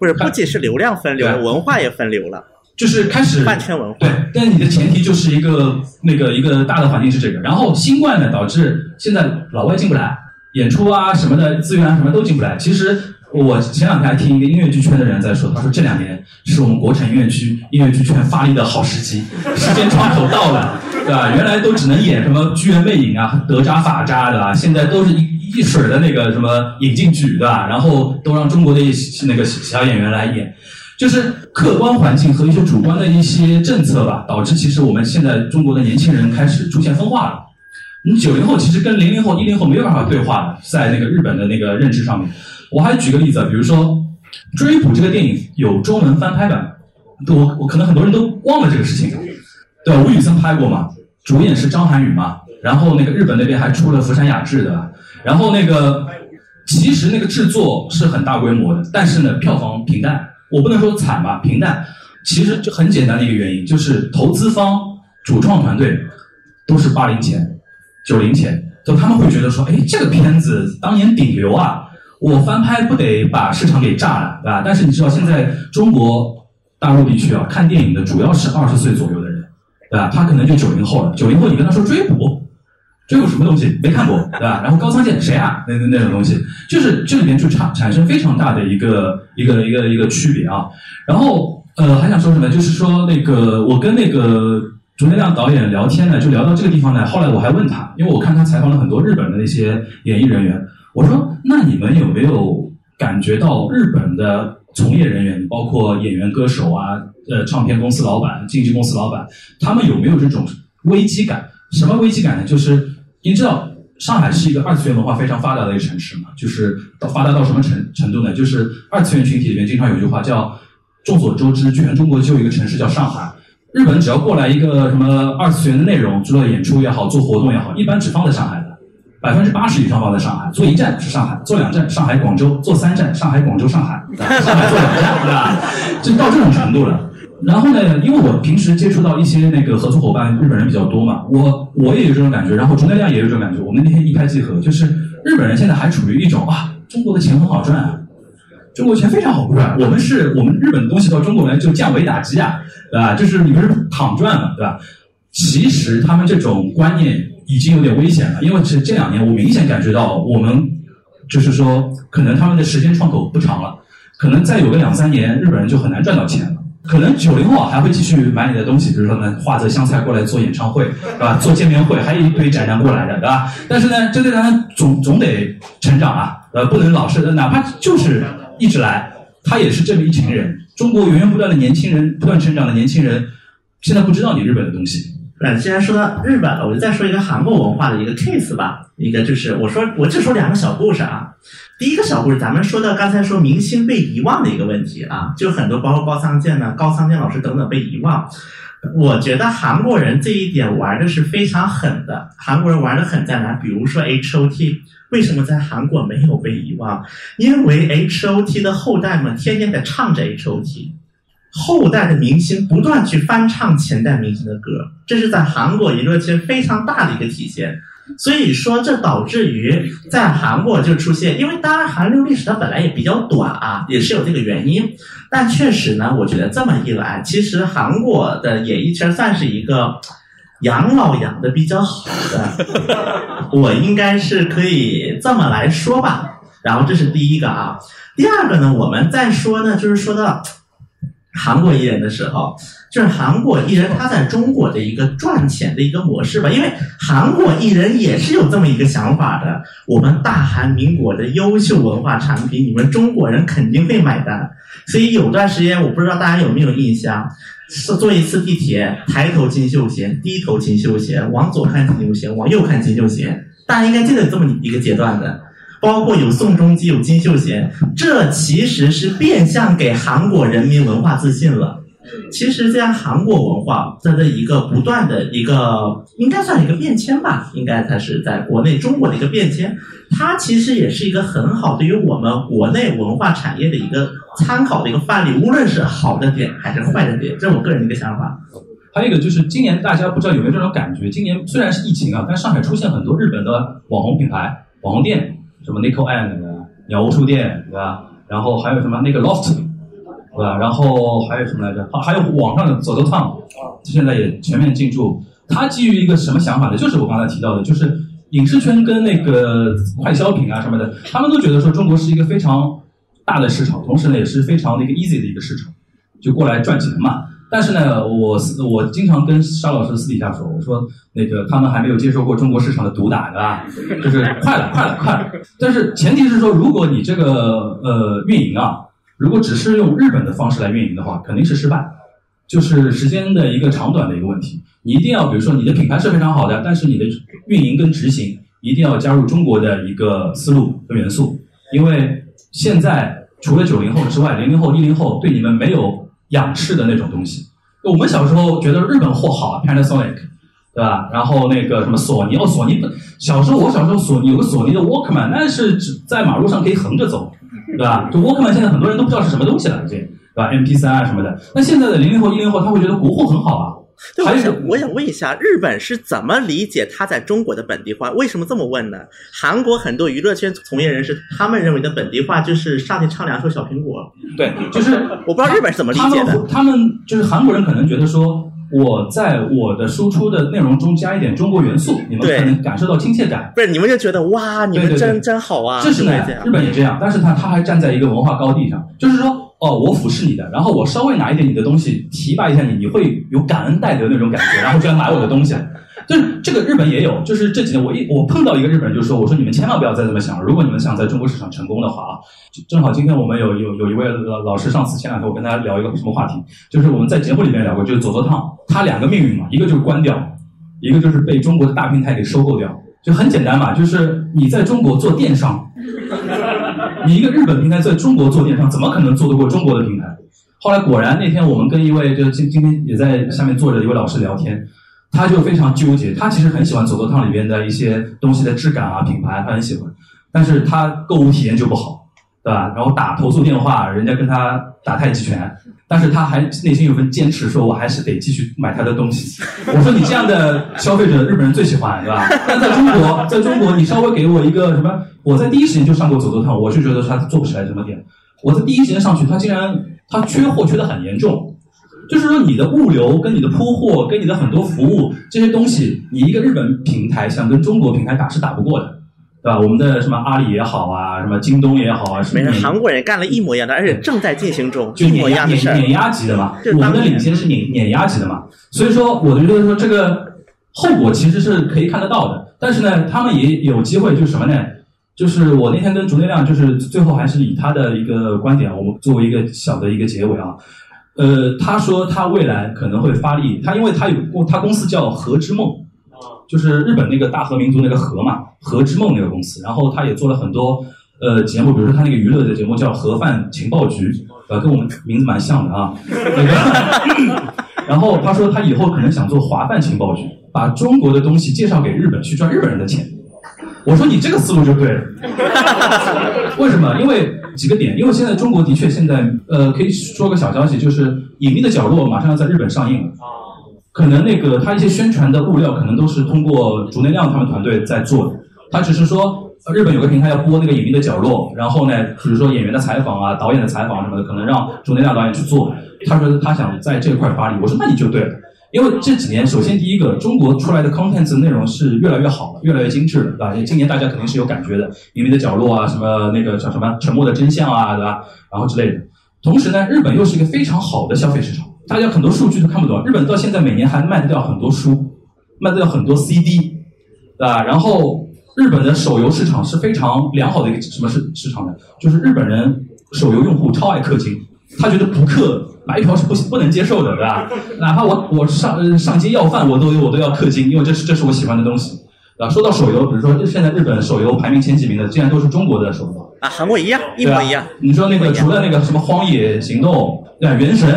不是，不仅是流量分流文化也分流了，就是开始饭圈文化。对，但你的前提就是一个那个一个大的环境是这个，然后新冠呢导致现在老外进不来，演出啊什么的资源啊什么都进不来。其实我前两天还听一个音乐剧圈的人在说，他说这两年是我们国产音乐剧音乐剧圈发力的好时机，时间窗口到了，对吧？原来都只能演什么《剧院魅影》啊、德扎法扎的啊，现在都是一一水儿的那个什么引进剧，对吧？然后都让中国的一那个小演员来演。就是客观环境和一些主观的一些政策吧，导致其实我们现在中国的年轻人开始出现分化了。你九零后其实跟零零后、一零后没有办法对话的，在那个日本的那个认知上面。我还举个例子，比如说《追捕》这个电影有中文翻拍版，我我可能很多人都忘了这个事情，对？吴宇森拍过嘛，主演是张涵予嘛，然后那个日本那边还出了福山雅治的，然后那个其实那个制作是很大规模的，但是呢票房平淡。我不能说惨吧，平淡。其实就很简单的一个原因，就是投资方、主创团队都是八零前、九零前，就他们会觉得说，哎，这个片子当年顶流啊，我翻拍不得把市场给炸了，对吧？但是你知道现在中国大陆地区啊，看电影的主要是二十岁左右的人，对吧？他可能就九零后了，九零后你跟他说追捕。追捕什么东西没看过，对吧？然后高仓健谁啊？那那那种东西，就是这里面就产产生非常大的一个一个一个一个区别啊。然后呃，还想说什么？就是说那个我跟那个竹内亮导演聊天呢，就聊到这个地方呢。后来我还问他，因为我看他采访了很多日本的那些演艺人员，我说那你们有没有感觉到日本的从业人员，包括演员、歌手啊，呃，唱片公司老板、经纪公司老板，他们有没有这种危机感？什么危机感呢？就是您知道上海是一个二次元文化非常发达的一个城市嘛？就是到发达到什么程程度呢？就是二次元群体里面经常有句话叫“众所周知，全中国就一个城市叫上海”。日本只要过来一个什么二次元的内容，做演出也好，做活动也好，一般只放在上海，百分之八十以上放在上海。做一站是上海，做两站上海广州，做三站上海广州上海，上海做两站，对吧？就到这种程度了。然后呢，因为我平时接触到一些那个合作伙伴，日本人比较多嘛，我我也有这种感觉，然后钟德亮也有这种感觉。我们那天一拍即合，就是日本人现在还处于一种啊，中国的钱很好赚啊，中国钱非常好赚。我们是我们日本的东西到中国来就降维打击啊，对吧？就是你们是躺赚嘛，对吧？其实他们这种观念已经有点危险了，因为是这两年我明显感觉到我们就是说，可能他们的时间窗口不长了，可能再有个两三年，日本人就很难赚到钱了。可能九零后还会继续买你的东西，比如说呢，画着香菜过来做演唱会，对吧？做见面会，还有一堆宅男过来的，对吧？但是呢，这对咱总总得成长啊，呃，不能老是，哪怕就是一直来，他也是这么一群人。中国源源不断的年轻人，不断成长的年轻人，现在不知道你日本的东西。嗯，既然说到日本了，我就再说一个韩国文化的一个 case 吧。一个就是我说，我就说两个小故事啊。第一个小故事，咱们说到刚才说明星被遗忘的一个问题啊，就很多包括高仓健呢、高仓健老师等等被遗忘。我觉得韩国人这一点玩的是非常狠的。韩国人玩的狠在哪？比如说 H O T，为什么在韩国没有被遗忘？因为 H O T 的后代们天天在唱着 H O T，后代的明星不断去翻唱前代明星的歌，这是在韩国娱乐圈非常大的一个体现。所以说，这导致于在韩国就出现，因为当然韩流历史它本来也比较短啊，也是有这个原因。但确实呢，我觉得这么一来，其实韩国的演艺圈算是一个养老养的比较好的，我应该是可以这么来说吧。然后这是第一个啊，第二个呢，我们再说呢，就是说到韩国艺人的时候。就是韩国艺人他在中国的一个赚钱的一个模式吧，因为韩国艺人也是有这么一个想法的。我们大韩民国的优秀文化产品，你们中国人肯定会买单。所以有段时间，我不知道大家有没有印象，是坐一次地铁，抬头金秀贤，低头金秀贤，往左看金秀贤，往右看金秀贤，大家应该记得这么一个阶段的。包括有宋仲基，有金秀贤，这其实是变相给韩国人民文化自信了。其实这样韩国文化在这一个不断的一个，应该算一个变迁吧，应该它是在国内中国的一个变迁，它其实也是一个很好对于我们国内文化产业的一个参考的一个范例，无论是好的点还是坏的点，这是我个人的一个想法。还有一个就是今年大家不知道有没有这种感觉，今年虽然是疫情啊，但上海出现很多日本的网红品牌、网红店，什么 Nico and 鸟屋书店，对吧？然后还有什么那个 Loft。对吧？然后还有什么来着？还有网上的走走烫，现在也全面进驻。它基于一个什么想法呢？就是我刚才提到的，就是影视圈跟那个快消品啊什么的，他们都觉得说中国是一个非常大的市场，同时呢也是非常的一个 easy 的一个市场，就过来赚钱嘛。但是呢，我我经常跟沙老师私底下说，我说那个他们还没有接受过中国市场的毒打，对吧？就是快了，快了，快了。但是前提是说，如果你这个呃运营啊。如果只是用日本的方式来运营的话，肯定是失败，就是时间的一个长短的一个问题。你一定要，比如说你的品牌是非常好的，但是你的运营跟执行一定要加入中国的一个思路和元素。因为现在除了九零后之外，零零后、一零后对你们没有仰视的那种东西。我们小时候觉得日本货好，Panasonic，对吧？然后那个什么索尼，哦，索尼，小时候我小时候索尼有个索尼的 Walkman，那是只在马路上可以横着走。对吧？就沃克曼现在很多人都不知道是什么东西了，这。对吧？MP 三啊什么的。那现在的零零后、一零后，他会觉得国货很好啊。对，我想我想问一下，日本是怎么理解它在中国的本地化？为什么这么问呢？韩国很多娱乐圈从业人士，他们认为的本地化就是上去唱两首小苹果。对，就是我不知道日本是怎么理解的。们他们就是韩国人可能觉得说，我在我的输出的内容中加一点中国元素，你们对可能感受到亲切感。不是你们就觉得哇，你们真真好啊，这是这，样日本也这样，但是他他还站在一个文化高地上，就是说，哦，我俯视你的，然后我稍微拿一点你的东西提拔一下你，你会有感恩戴德那种感觉，然后就来买我的东西。就是这个日本也有，就是这几年我一我碰到一个日本人就说，我说你们千万不要再这么想了，如果你们想在中国市场成功的话啊，正好今天我们有有有一位老老师，上次前两天我跟他聊一个什么话题，就是我们在节目里面聊过，就是左左烫，他两个命运嘛，一个就是关掉，一个就是被中国的大平台给收购掉，就很简单嘛，就是你在中国做电商，你一个日本平台在中国做电商，怎么可能做得过中国的平台？后来果然那天我们跟一位就今今天也在下面坐着一位老师聊天，他就非常纠结，他其实很喜欢走走烫里边的一些东西的质感啊、品牌，他很喜欢，但是他购物体验就不好，对吧？然后打投诉电话，人家跟他打太极拳，但是他还内心有份坚持，说我还是得继续买他的东西。我说你这样的消费者，日本人最喜欢，对吧？但在中国，在中国，你稍微给我一个什么，我在第一时间就上过走走烫，我就觉得他做不起来什么点。我在第一时间上去，他竟然他缺货缺的很严重，就是说你的物流跟你的铺货跟你的很多服务这些东西，你一个日本平台想跟中国平台打是打不过的，对吧？我们的什么阿里也好啊，什么京东也好啊，什么韩国人干了一模一样的，而且正在进行中，就一模碾压一样的事儿。碾碾压级的嘛，我们的领先是碾碾压级的嘛，所以说我就觉得说这个后果其实是可以看得到的，但是呢，他们也有机会，就是什么呢？就是我那天跟竹内亮，就是最后还是以他的一个观点，我们作为一个小的一个结尾啊，呃，他说他未来可能会发力，他因为他有他公司叫和之梦，就是日本那个大和民族那个和嘛，和之梦那个公司，然后他也做了很多呃节目，比如说他那个娱乐的节目叫盒饭情报局，呃，跟我们名字蛮像的啊，那个，然后他说他以后可能想做华饭情报局，把中国的东西介绍给日本去赚日本人的钱。我说你这个思路就对了，为什么？因为几个点，因为现在中国的确现在呃，可以说个小消息，就是《隐秘的角落》马上要在日本上映了。可能那个他一些宣传的物料，可能都是通过竹内亮他们团队在做的。他只是说，日本有个平台要播那个《隐秘的角落》，然后呢，比如说演员的采访啊、导演的采访什么的，可能让竹内亮导演去做。他说他想在这块发力，我说那你就对了。因为这几年，首先第一个，中国出来的 content 内容是越来越好了，越来越精致了，对吧？今年大家肯定是有感觉的，《隐秘的角落》啊，什么那个叫什么《沉默的真相》啊，对吧？然后之类的。同时呢，日本又是一个非常好的消费市场，大家很多数据都看不懂。日本到现在每年还卖得掉很多书，卖得掉很多 CD，对吧？然后日本的手游市场是非常良好的一个什么市市场呢？就是日本人手游用户超爱氪金，他觉得不氪白嫖是不不能接受的，对吧？哪怕我我上呃上街要饭，我都我都要氪金，因为这是这是我喜欢的东西。啊，说到手游，比如说现在日本手游排名前几名的，竟然都是中国的手游。啊，韩国一样，一模一样。你说那个除了那个什么《荒野行动》对吧，《原神》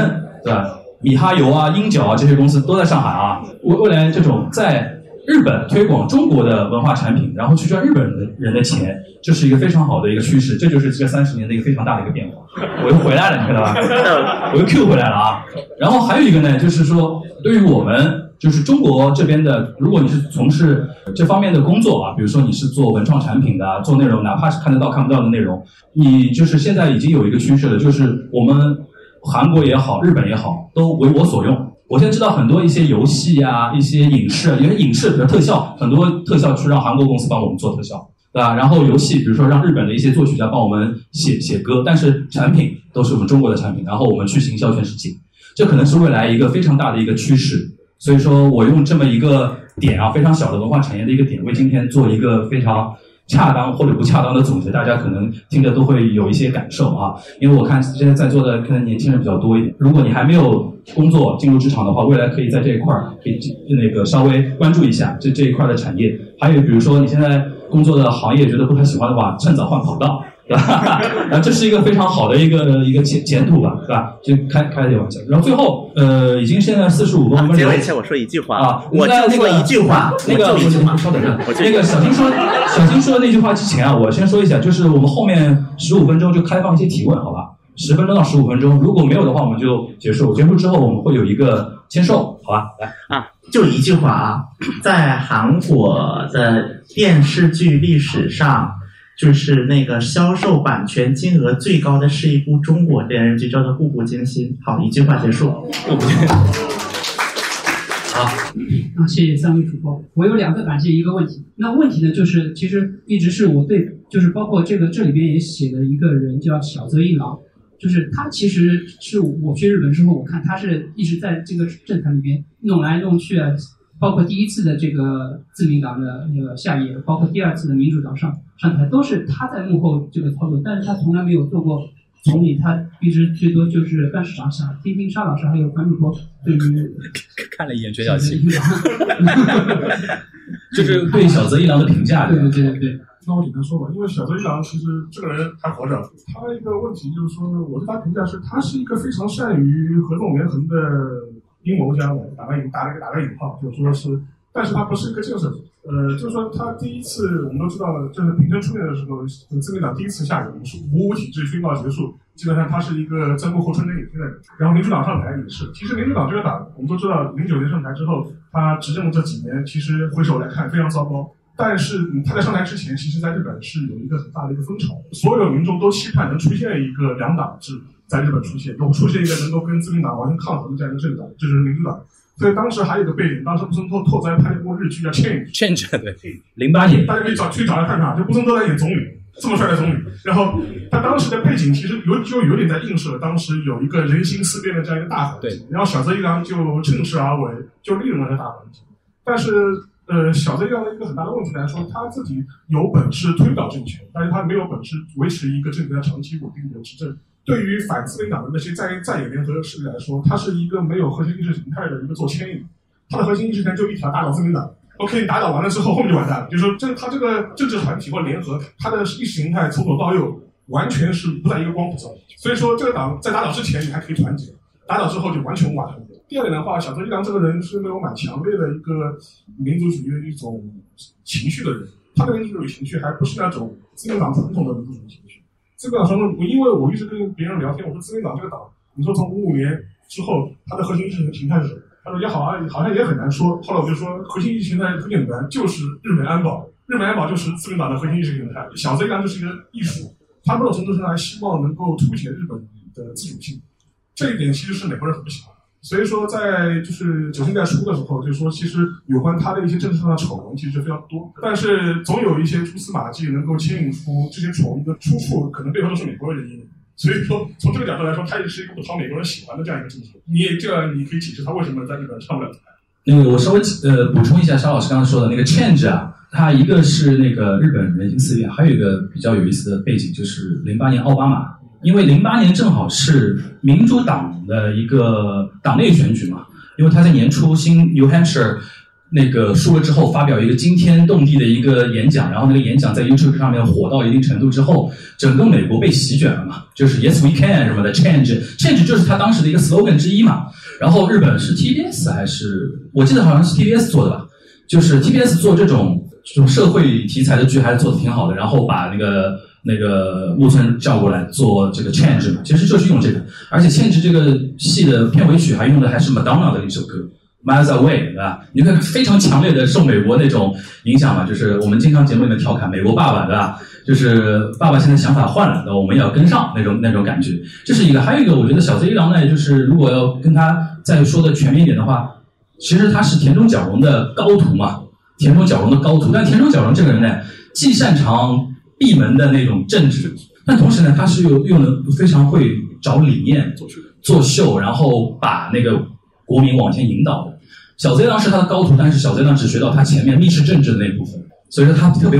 对吧，米哈游啊、鹰角啊这些公司都在上海啊。未未来这种在日本推广中国的文化产品，然后去赚日本人的人的钱，这是一个非常好的一个趋势。这就是这三十年的一个非常大的一个变化。我又回来了，你看到吧？我又 Q 回来了啊。然后还有一个呢，就是说对于我们。就是中国这边的，如果你是从事这方面的工作啊，比如说你是做文创产品的，做内容，哪怕是看得到看不到的内容，你就是现在已经有一个趋势了，就是我们韩国也好，日本也好，都为我所用。我现在知道很多一些游戏啊，一些影视，因为影视比如特效，很多特效是让韩国公司帮我们做特效，对吧？然后游戏，比如说让日本的一些作曲家帮我们写写歌，但是产品都是我们中国的产品，然后我们去行销全世界，这可能是未来一个非常大的一个趋势。所以说我用这么一个点啊，非常小的文化产业的一个点，为今天做一个非常恰当或者不恰当的总结，大家可能听着都会有一些感受啊。因为我看现在在座的可能年轻人比较多一点，如果你还没有工作进入职场的话，未来可以在这一块儿可以那个稍微关注一下这这一块的产业。还有比如说你现在工作的行业觉得不太喜欢的话，趁早换跑道。对吧？然后这是一个非常好的一个一个前前途吧，是吧？就开开这玩笑。然后最后，呃，已经现在四十五分钟。结尾前我说一句话啊，我就说一句话，那个我就一句话。稍等那个小金说，小金说的那句话之前啊，我先说一下，就是我们后面十五分钟就开放一些提问，好吧？十分钟到十五分钟，如果没有的话，我们就结束。结束之后，我们会有一个签售，好吧？来啊，就一句话啊，在韩国的电视剧历史上，就是那个销售版权金额最高的是一部中国电视剧，叫做《步步惊心》。好，一句话结束。好啊，谢谢三位主播。我有两个感谢，一个问题。那问题呢，就是其实一直是我对，就是包括这个这里边也写了一个人叫小泽一郎，就是他其实是我去日本之后，我看他是一直在这个政坛里边弄来弄去啊，包括第一次的这个自民党的那个下野，包括第二次的民主党上上台，都是他在幕后这个操作，但是他从来没有做过总理，他一直最多就是干市长。想听听沙老师还有樊主播对于看了一眼全小七，就是对小泽一郎的评价，对对对对对。那我简单说吧，因为小泽一郎其实这个人还活着，他一个问题就是说，我对他评价是，他是一个非常善于合纵连横的阴谋家嘛，打个引打了个打个引号，就说是，但是他不是一个建设者，呃，就是说他第一次我们都知道，就是平成初年的时候，自民党第一次下野，五五体制宣告结束，基本上他是一个在幕后春天也现在，然后民主党上台也是，其实民主党这个党，我们都知道，零九年上台之后，他执政这几年，其实回首来看非常糟糕。但是嗯他在上台之前，其实在日本是有一个很大的一个风潮，所有民众都期盼能出现一个两党制在日本出现，有出现一个能够跟自民党完全抗衡的这样一个政党，就是民主党。所以当时还有一个背景，当时布森拓拓哉拍了一部日剧叫《Change》，change 对，零八年，大家可以找去找来看看，就布森拓哉演总理，这么帅的总理。然后他当时的背景其实有就有点在映射当时有一个人心思变的这样一个大环境。然后小泽一郎就趁势而为，就利用了这个大环境。但是呃，小泽一郎的一个很大的问题来说，他自己有本事推倒政权，但是他没有本事维持一个政权长期稳定的执政。对于反自民党的那些在在野联合势力来说，他是一个没有核心意识形态的一个做牵引，他的核心意识形态就一条打倒自民党。OK，打倒完了之后，后面就完蛋了。就是说，这他这个政治团体或联合，他的意识形态从左到右完全是不在一个光谱上。所以说，这个党在打倒之前你还可以团结，打倒之后就完全完了。第二点的话，小泽一郎这个人是那种蛮强烈的一个民族主义的一种情绪的人，他的民族主义情绪还不是那种自民党传统的民族主义情绪。自民党传统，我因为我一直跟别人聊天，我说自民党这个党，你说从五五年之后，它的核心意识形态是什么？他说也好啊，好像也很难说。后来我就说，核心意识形态很简单，就是日本安保，日本安保就是自民党的核心意识形态。小泽一郎就是一个艺术，他某种程度上还希望能够凸显日本的自主性，这一点其实是美国人很不喜欢。所以说，在就是九十年代初的时候，就是说，其实有关他的一些政治上的丑闻其实非常多，但是总有一些蛛丝马迹能够牵引出这些丑闻的出处，可能背后都是美国人的阴谋。所以说，从这个角度来说，他也是一个不讨美国人喜欢的这样一个政治。你也这样，你可以解释他为什么在日本上不了台。那个我稍微呃补充一下，沙老师刚才说的那个 change 啊，它一个是那个日本人心思变，还有一个比较有意思的背景，就是零八年奥巴马，因为零八年正好是民主党的一个党内选举嘛，因为他在年初新 New Hampshire 那个输了之后，发表一个惊天动地的一个演讲，然后那个演讲在 YouTube 上面火到一定程度之后，整个美国被席卷了嘛，就是 Yes we can 什么的 change，change 就是他当时的一个 slogan 之一嘛。然后日本是 TBS 还是我记得好像是 TBS 做的吧，就是 TBS 做这种这种社会题材的剧还是做的挺好的，然后把那个那个木村叫过来做这个 change 嘛，其实就是用这个，而且 change 这个戏的片尾曲还用的还是 Madonna 的一首歌。Miles Away，对吧？你看非常强烈的受美国那种影响嘛，就是我们经常节目里面调侃美国爸爸，对吧？就是爸爸现在想法换了，那我们也要跟上那种那种感觉。这是一个，还有一个，我觉得小泽一郎呢，就是如果要跟他再说的全面一点的话，其实他是田中角荣的高徒嘛，田中角荣的高徒。但田中角荣这个人呢，既擅长闭门的那种政治，但同时呢，他是又又能非常会找理念做秀，然后把那个国民往前引导的。小泽一郎是他的高徒，但是小泽当时只学到他前面密室政治的那部分，所以说他特别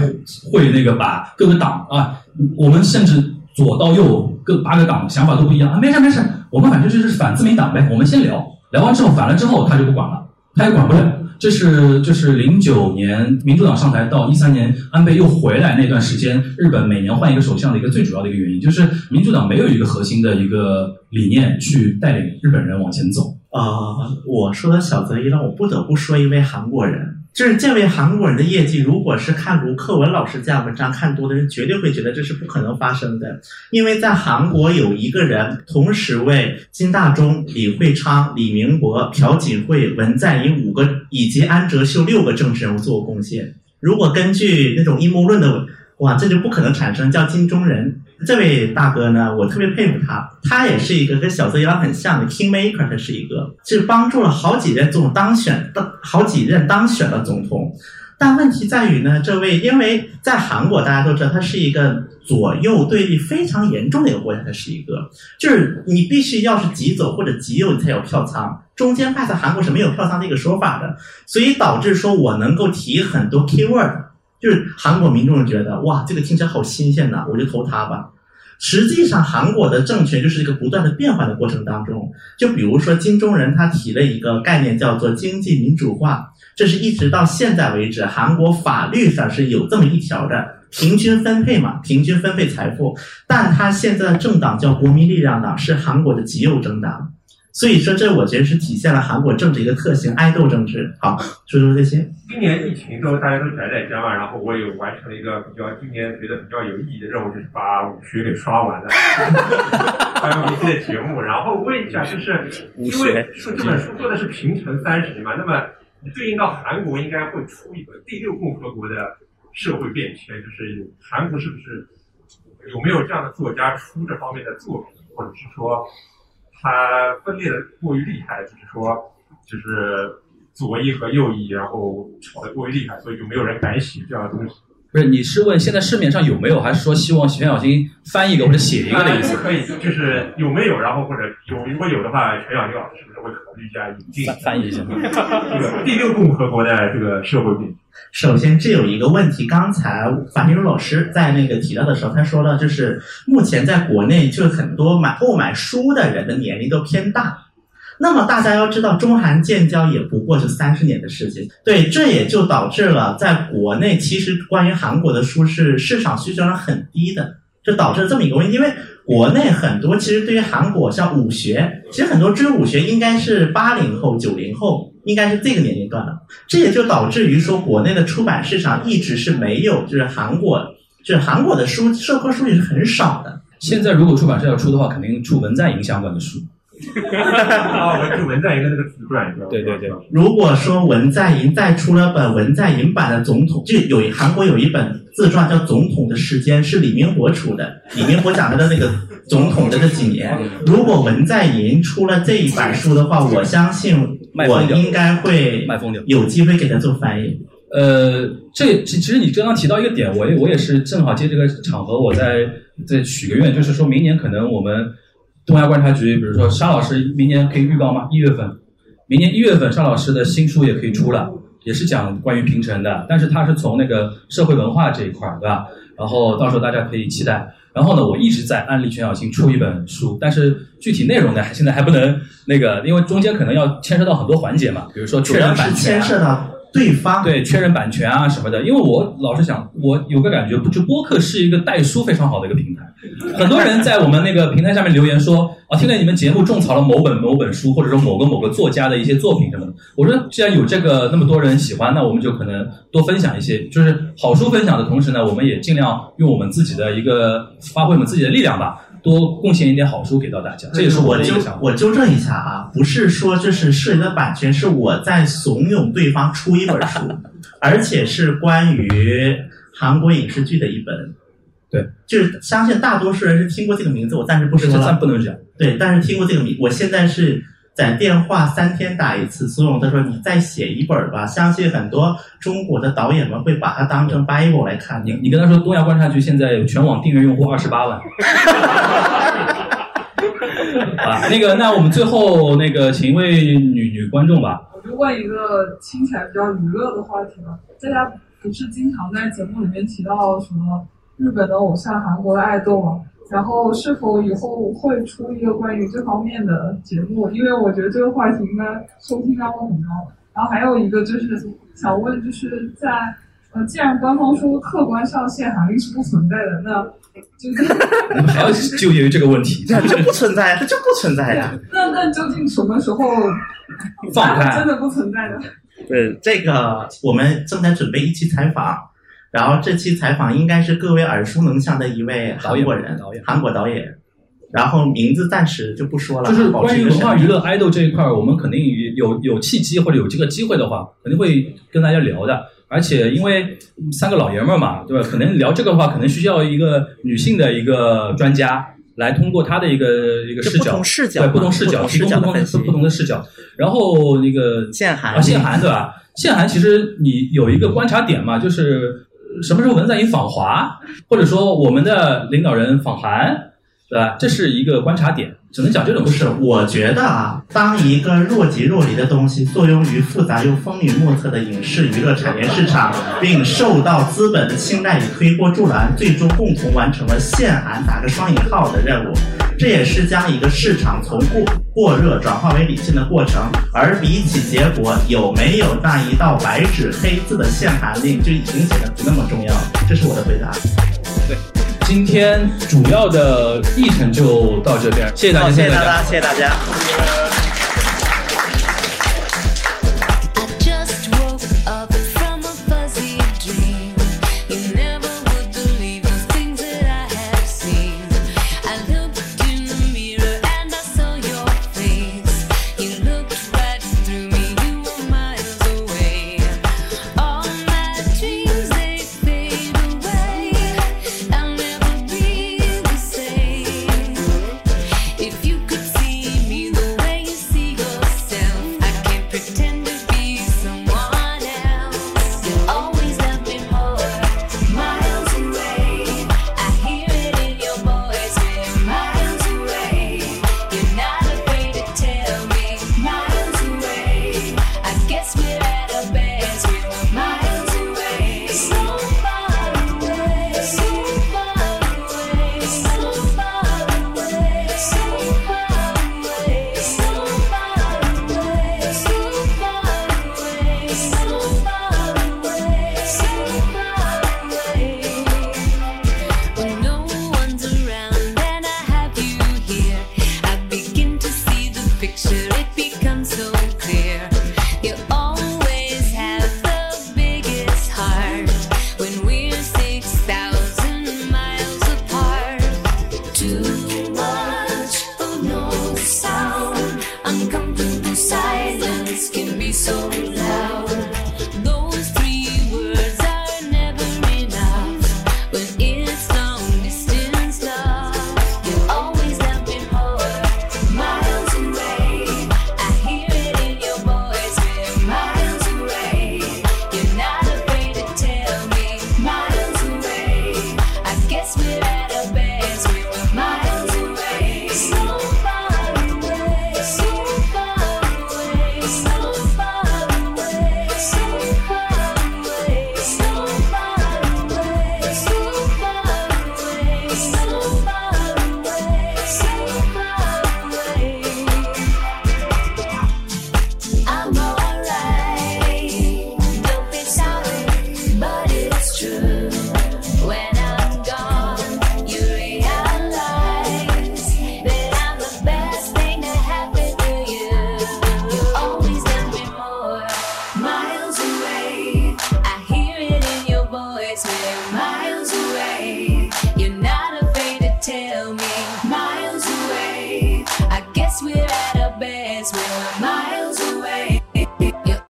会那个把各个党啊，我们甚至左到右各八个党想法都不一样啊，没事没事，我们反正就是反自民党呗，我们先聊，聊完之后反了之后他就不管了，他也管不了。这是就是零九年民主党上台到一三年安倍又回来那段时间，日本每年换一个首相的一个最主要的一个原因，就是民主党没有一个核心的一个理念去带领日本人往前走。啊、我说的小泽一郎，我不得不说一位韩国人，就是这位韩国人的业绩，如果是看卢克文老师这样文章看多的人，绝对会觉得这是不可能发生的。因为在韩国有一个人同时为金大中、李会昌、李明博、朴槿惠、文在寅五个以及安哲秀六个政治人物做过贡献。如果根据那种阴谋论的，哇，这就不可能产生叫金钟仁。这位大哥呢，我特别佩服他，他也是一个跟小泽一郎很像的 king maker，他是一个，是帮助了好几任总当选，当好几任当选了总统。但问题在于呢，这位因为在韩国大家都知道，他是一个左右对立非常严重的一个国家，他是一个，就是你必须要是极左或者极右，你才有票仓，中间派在韩国是没有票仓这个说法的，所以导致说我能够提很多 keyword。就是韩国民众觉得哇，这个听起来好新鲜呐，我就投他吧。实际上，韩国的政权就是一个不断的变化的过程当中。就比如说金钟仁他提了一个概念叫做经济民主化，这是一直到现在为止韩国法律上是有这么一条的，平均分配嘛，平均分配财富。但他现在的政党叫国民力量党，是韩国的极右政党。所以说，这我觉得是体现了韩国政治一个特性——爱豆政治。好，说说这些。今年疫情都大家都宅在家嘛，然后我也完成了一个比较今年觉得比较有意义的任务，就是把武学给刷完了，还有一些节目。然后问一下，就是因为说这本书做的是平成三十年嘛，那么对应到韩国应该会出一本《第六共和国的社会变迁》，就是韩国是不是有没有这样的作家出这方面的作品，或者是说？它分裂的过于厉害，就是说，就是左翼和右翼，然后吵得过于厉害，所以就没有人敢洗这样的东西。不是，你是问现在市面上有没有，还是说希望全小新翻译一个或者写一个的意思？可以，就是有没有，然后或者有，如果有的话，全小新老师是不是会考虑一下引进翻译一下这个第六共和国的这个社会病？首先，这有一个问题，刚才樊明茹老师在那个提到的时候，他说了，就是目前在国内，就是很多买购买书的人的年龄都偏大。那么大家要知道，中韩建交也不过是三十年的事情，对，这也就导致了在国内，其实关于韩国的书是市场需求量很低的，就导致了这么一个问题。因为国内很多其实对于韩国像武学，其实很多追武学应该是八零后、九零后，应该是这个年龄段的，这也就导致于说国内的出版市场一直是没有，就是韩国，就是韩国的书，社科书也是很少的。现在如果出版社要出的话，肯定出文在寅相关的书。啊，文就文在寅的那个自传，对对对。如果说文在寅再出了本文在寅版的总统，就有韩国有一本自传叫《总统的时间》，是李明博出的。李明博讲他的那个总统的这几年。如果文在寅出了这一版书的话，我相信我应该会有机会给他做翻译。呃，这其实你刚刚提到一个点，我也我也是正好借这个场合，我再再许个愿，就是说明年可能我们。东亚观察局，比如说沙老师，明年可以预告吗？一月份，明年一月份，沙老师的新书也可以出了，也是讲关于平城的，但是他是从那个社会文化这一块儿，对吧？然后到时候大家可以期待。然后呢，我一直在安利全小新出一本书，但是具体内容呢，现在还不能那个，因为中间可能要牵涉到很多环节嘛，比如说确认版权。对方对确认版权啊什么的，因为我老是想，我有个感觉，就播客是一个带书非常好的一个平台。很多人在我们那个平台下面留言说，啊，听了你们节目种草了某本某本书，或者说某个某个作家的一些作品什么的。我说，既然有这个那么多人喜欢，那我们就可能多分享一些，就是好书分享的同时呢，我们也尽量用我们自己的一个发挥我们自己的力量吧。多贡献一点好书给到大家，这也是我的一个想法我纠正一下啊，不是说这是涉及的版权，是我在怂恿对方出一本书，而且是关于韩国影视剧的一本。对，就是相信大多数人是听过这个名字，我暂时不说了。暂不能讲。对，但是听过这个名，我现在是。在电话三天打一次，苏荣他说你再写一本吧。相信很多中国的导演们会把它当成 Bible 来看。你你跟他说，东亚观察局现在有全网订阅用户二十八万。啊，那个，那我们最后那个，请一位女女观众吧。我就问一个听起来比较娱乐的话题吧。大家不是经常在节目里面提到什么日本的偶像、韩国的爱豆吗？然后是否以后会出一个关于这方面的节目？因为我觉得这个话题应该收听量会很高。然后还有一个就是想问，就是在呃，既然官方说客观上限韩令是不存在的，那就 是还要纠结于这个问题，它就不存在，它就不存在呀。那那究竟什么时候放开？真的不存在的？对，这个我们正在准备一期采访，然后这期采访应该是各位耳熟能详的一位韩国人，导演韩国导演，然后名字暂时就不说了，就是关于文化娱乐 idol 这一块儿，我们肯定有有契机或者有这个机会的话，肯定会跟大家聊的。而且因为嗯三个老爷们儿嘛，对吧？可能聊这个的话，可能需要一个女性的一个专家来通过她的一个一个视角，不同视角对不同视角，不同视提供不同角的分析不同的视角。然后那个限韩啊，限韩对吧？限韩其实你有一个观察点嘛，就是呃什么时候文在寅访华，或者说我们的领导人访韩，对吧？这是一个观察点，只能讲这种事，。我觉得啊，当一个若即若离的东西作用于复杂又风云莫测的影视娱乐产业市场，并受到资本的青睐与推波助澜，最终共同完成了限韩打个双引号的任务。这也是将一个市场从过过热转化为理性的过程，而比起结果有没有那一道白纸黑字的限韩令，就已经显得不那么重要了。这是我的回答。对今天主要的议程就到这边，谢谢大家，好，谢谢大大家，谢谢大家。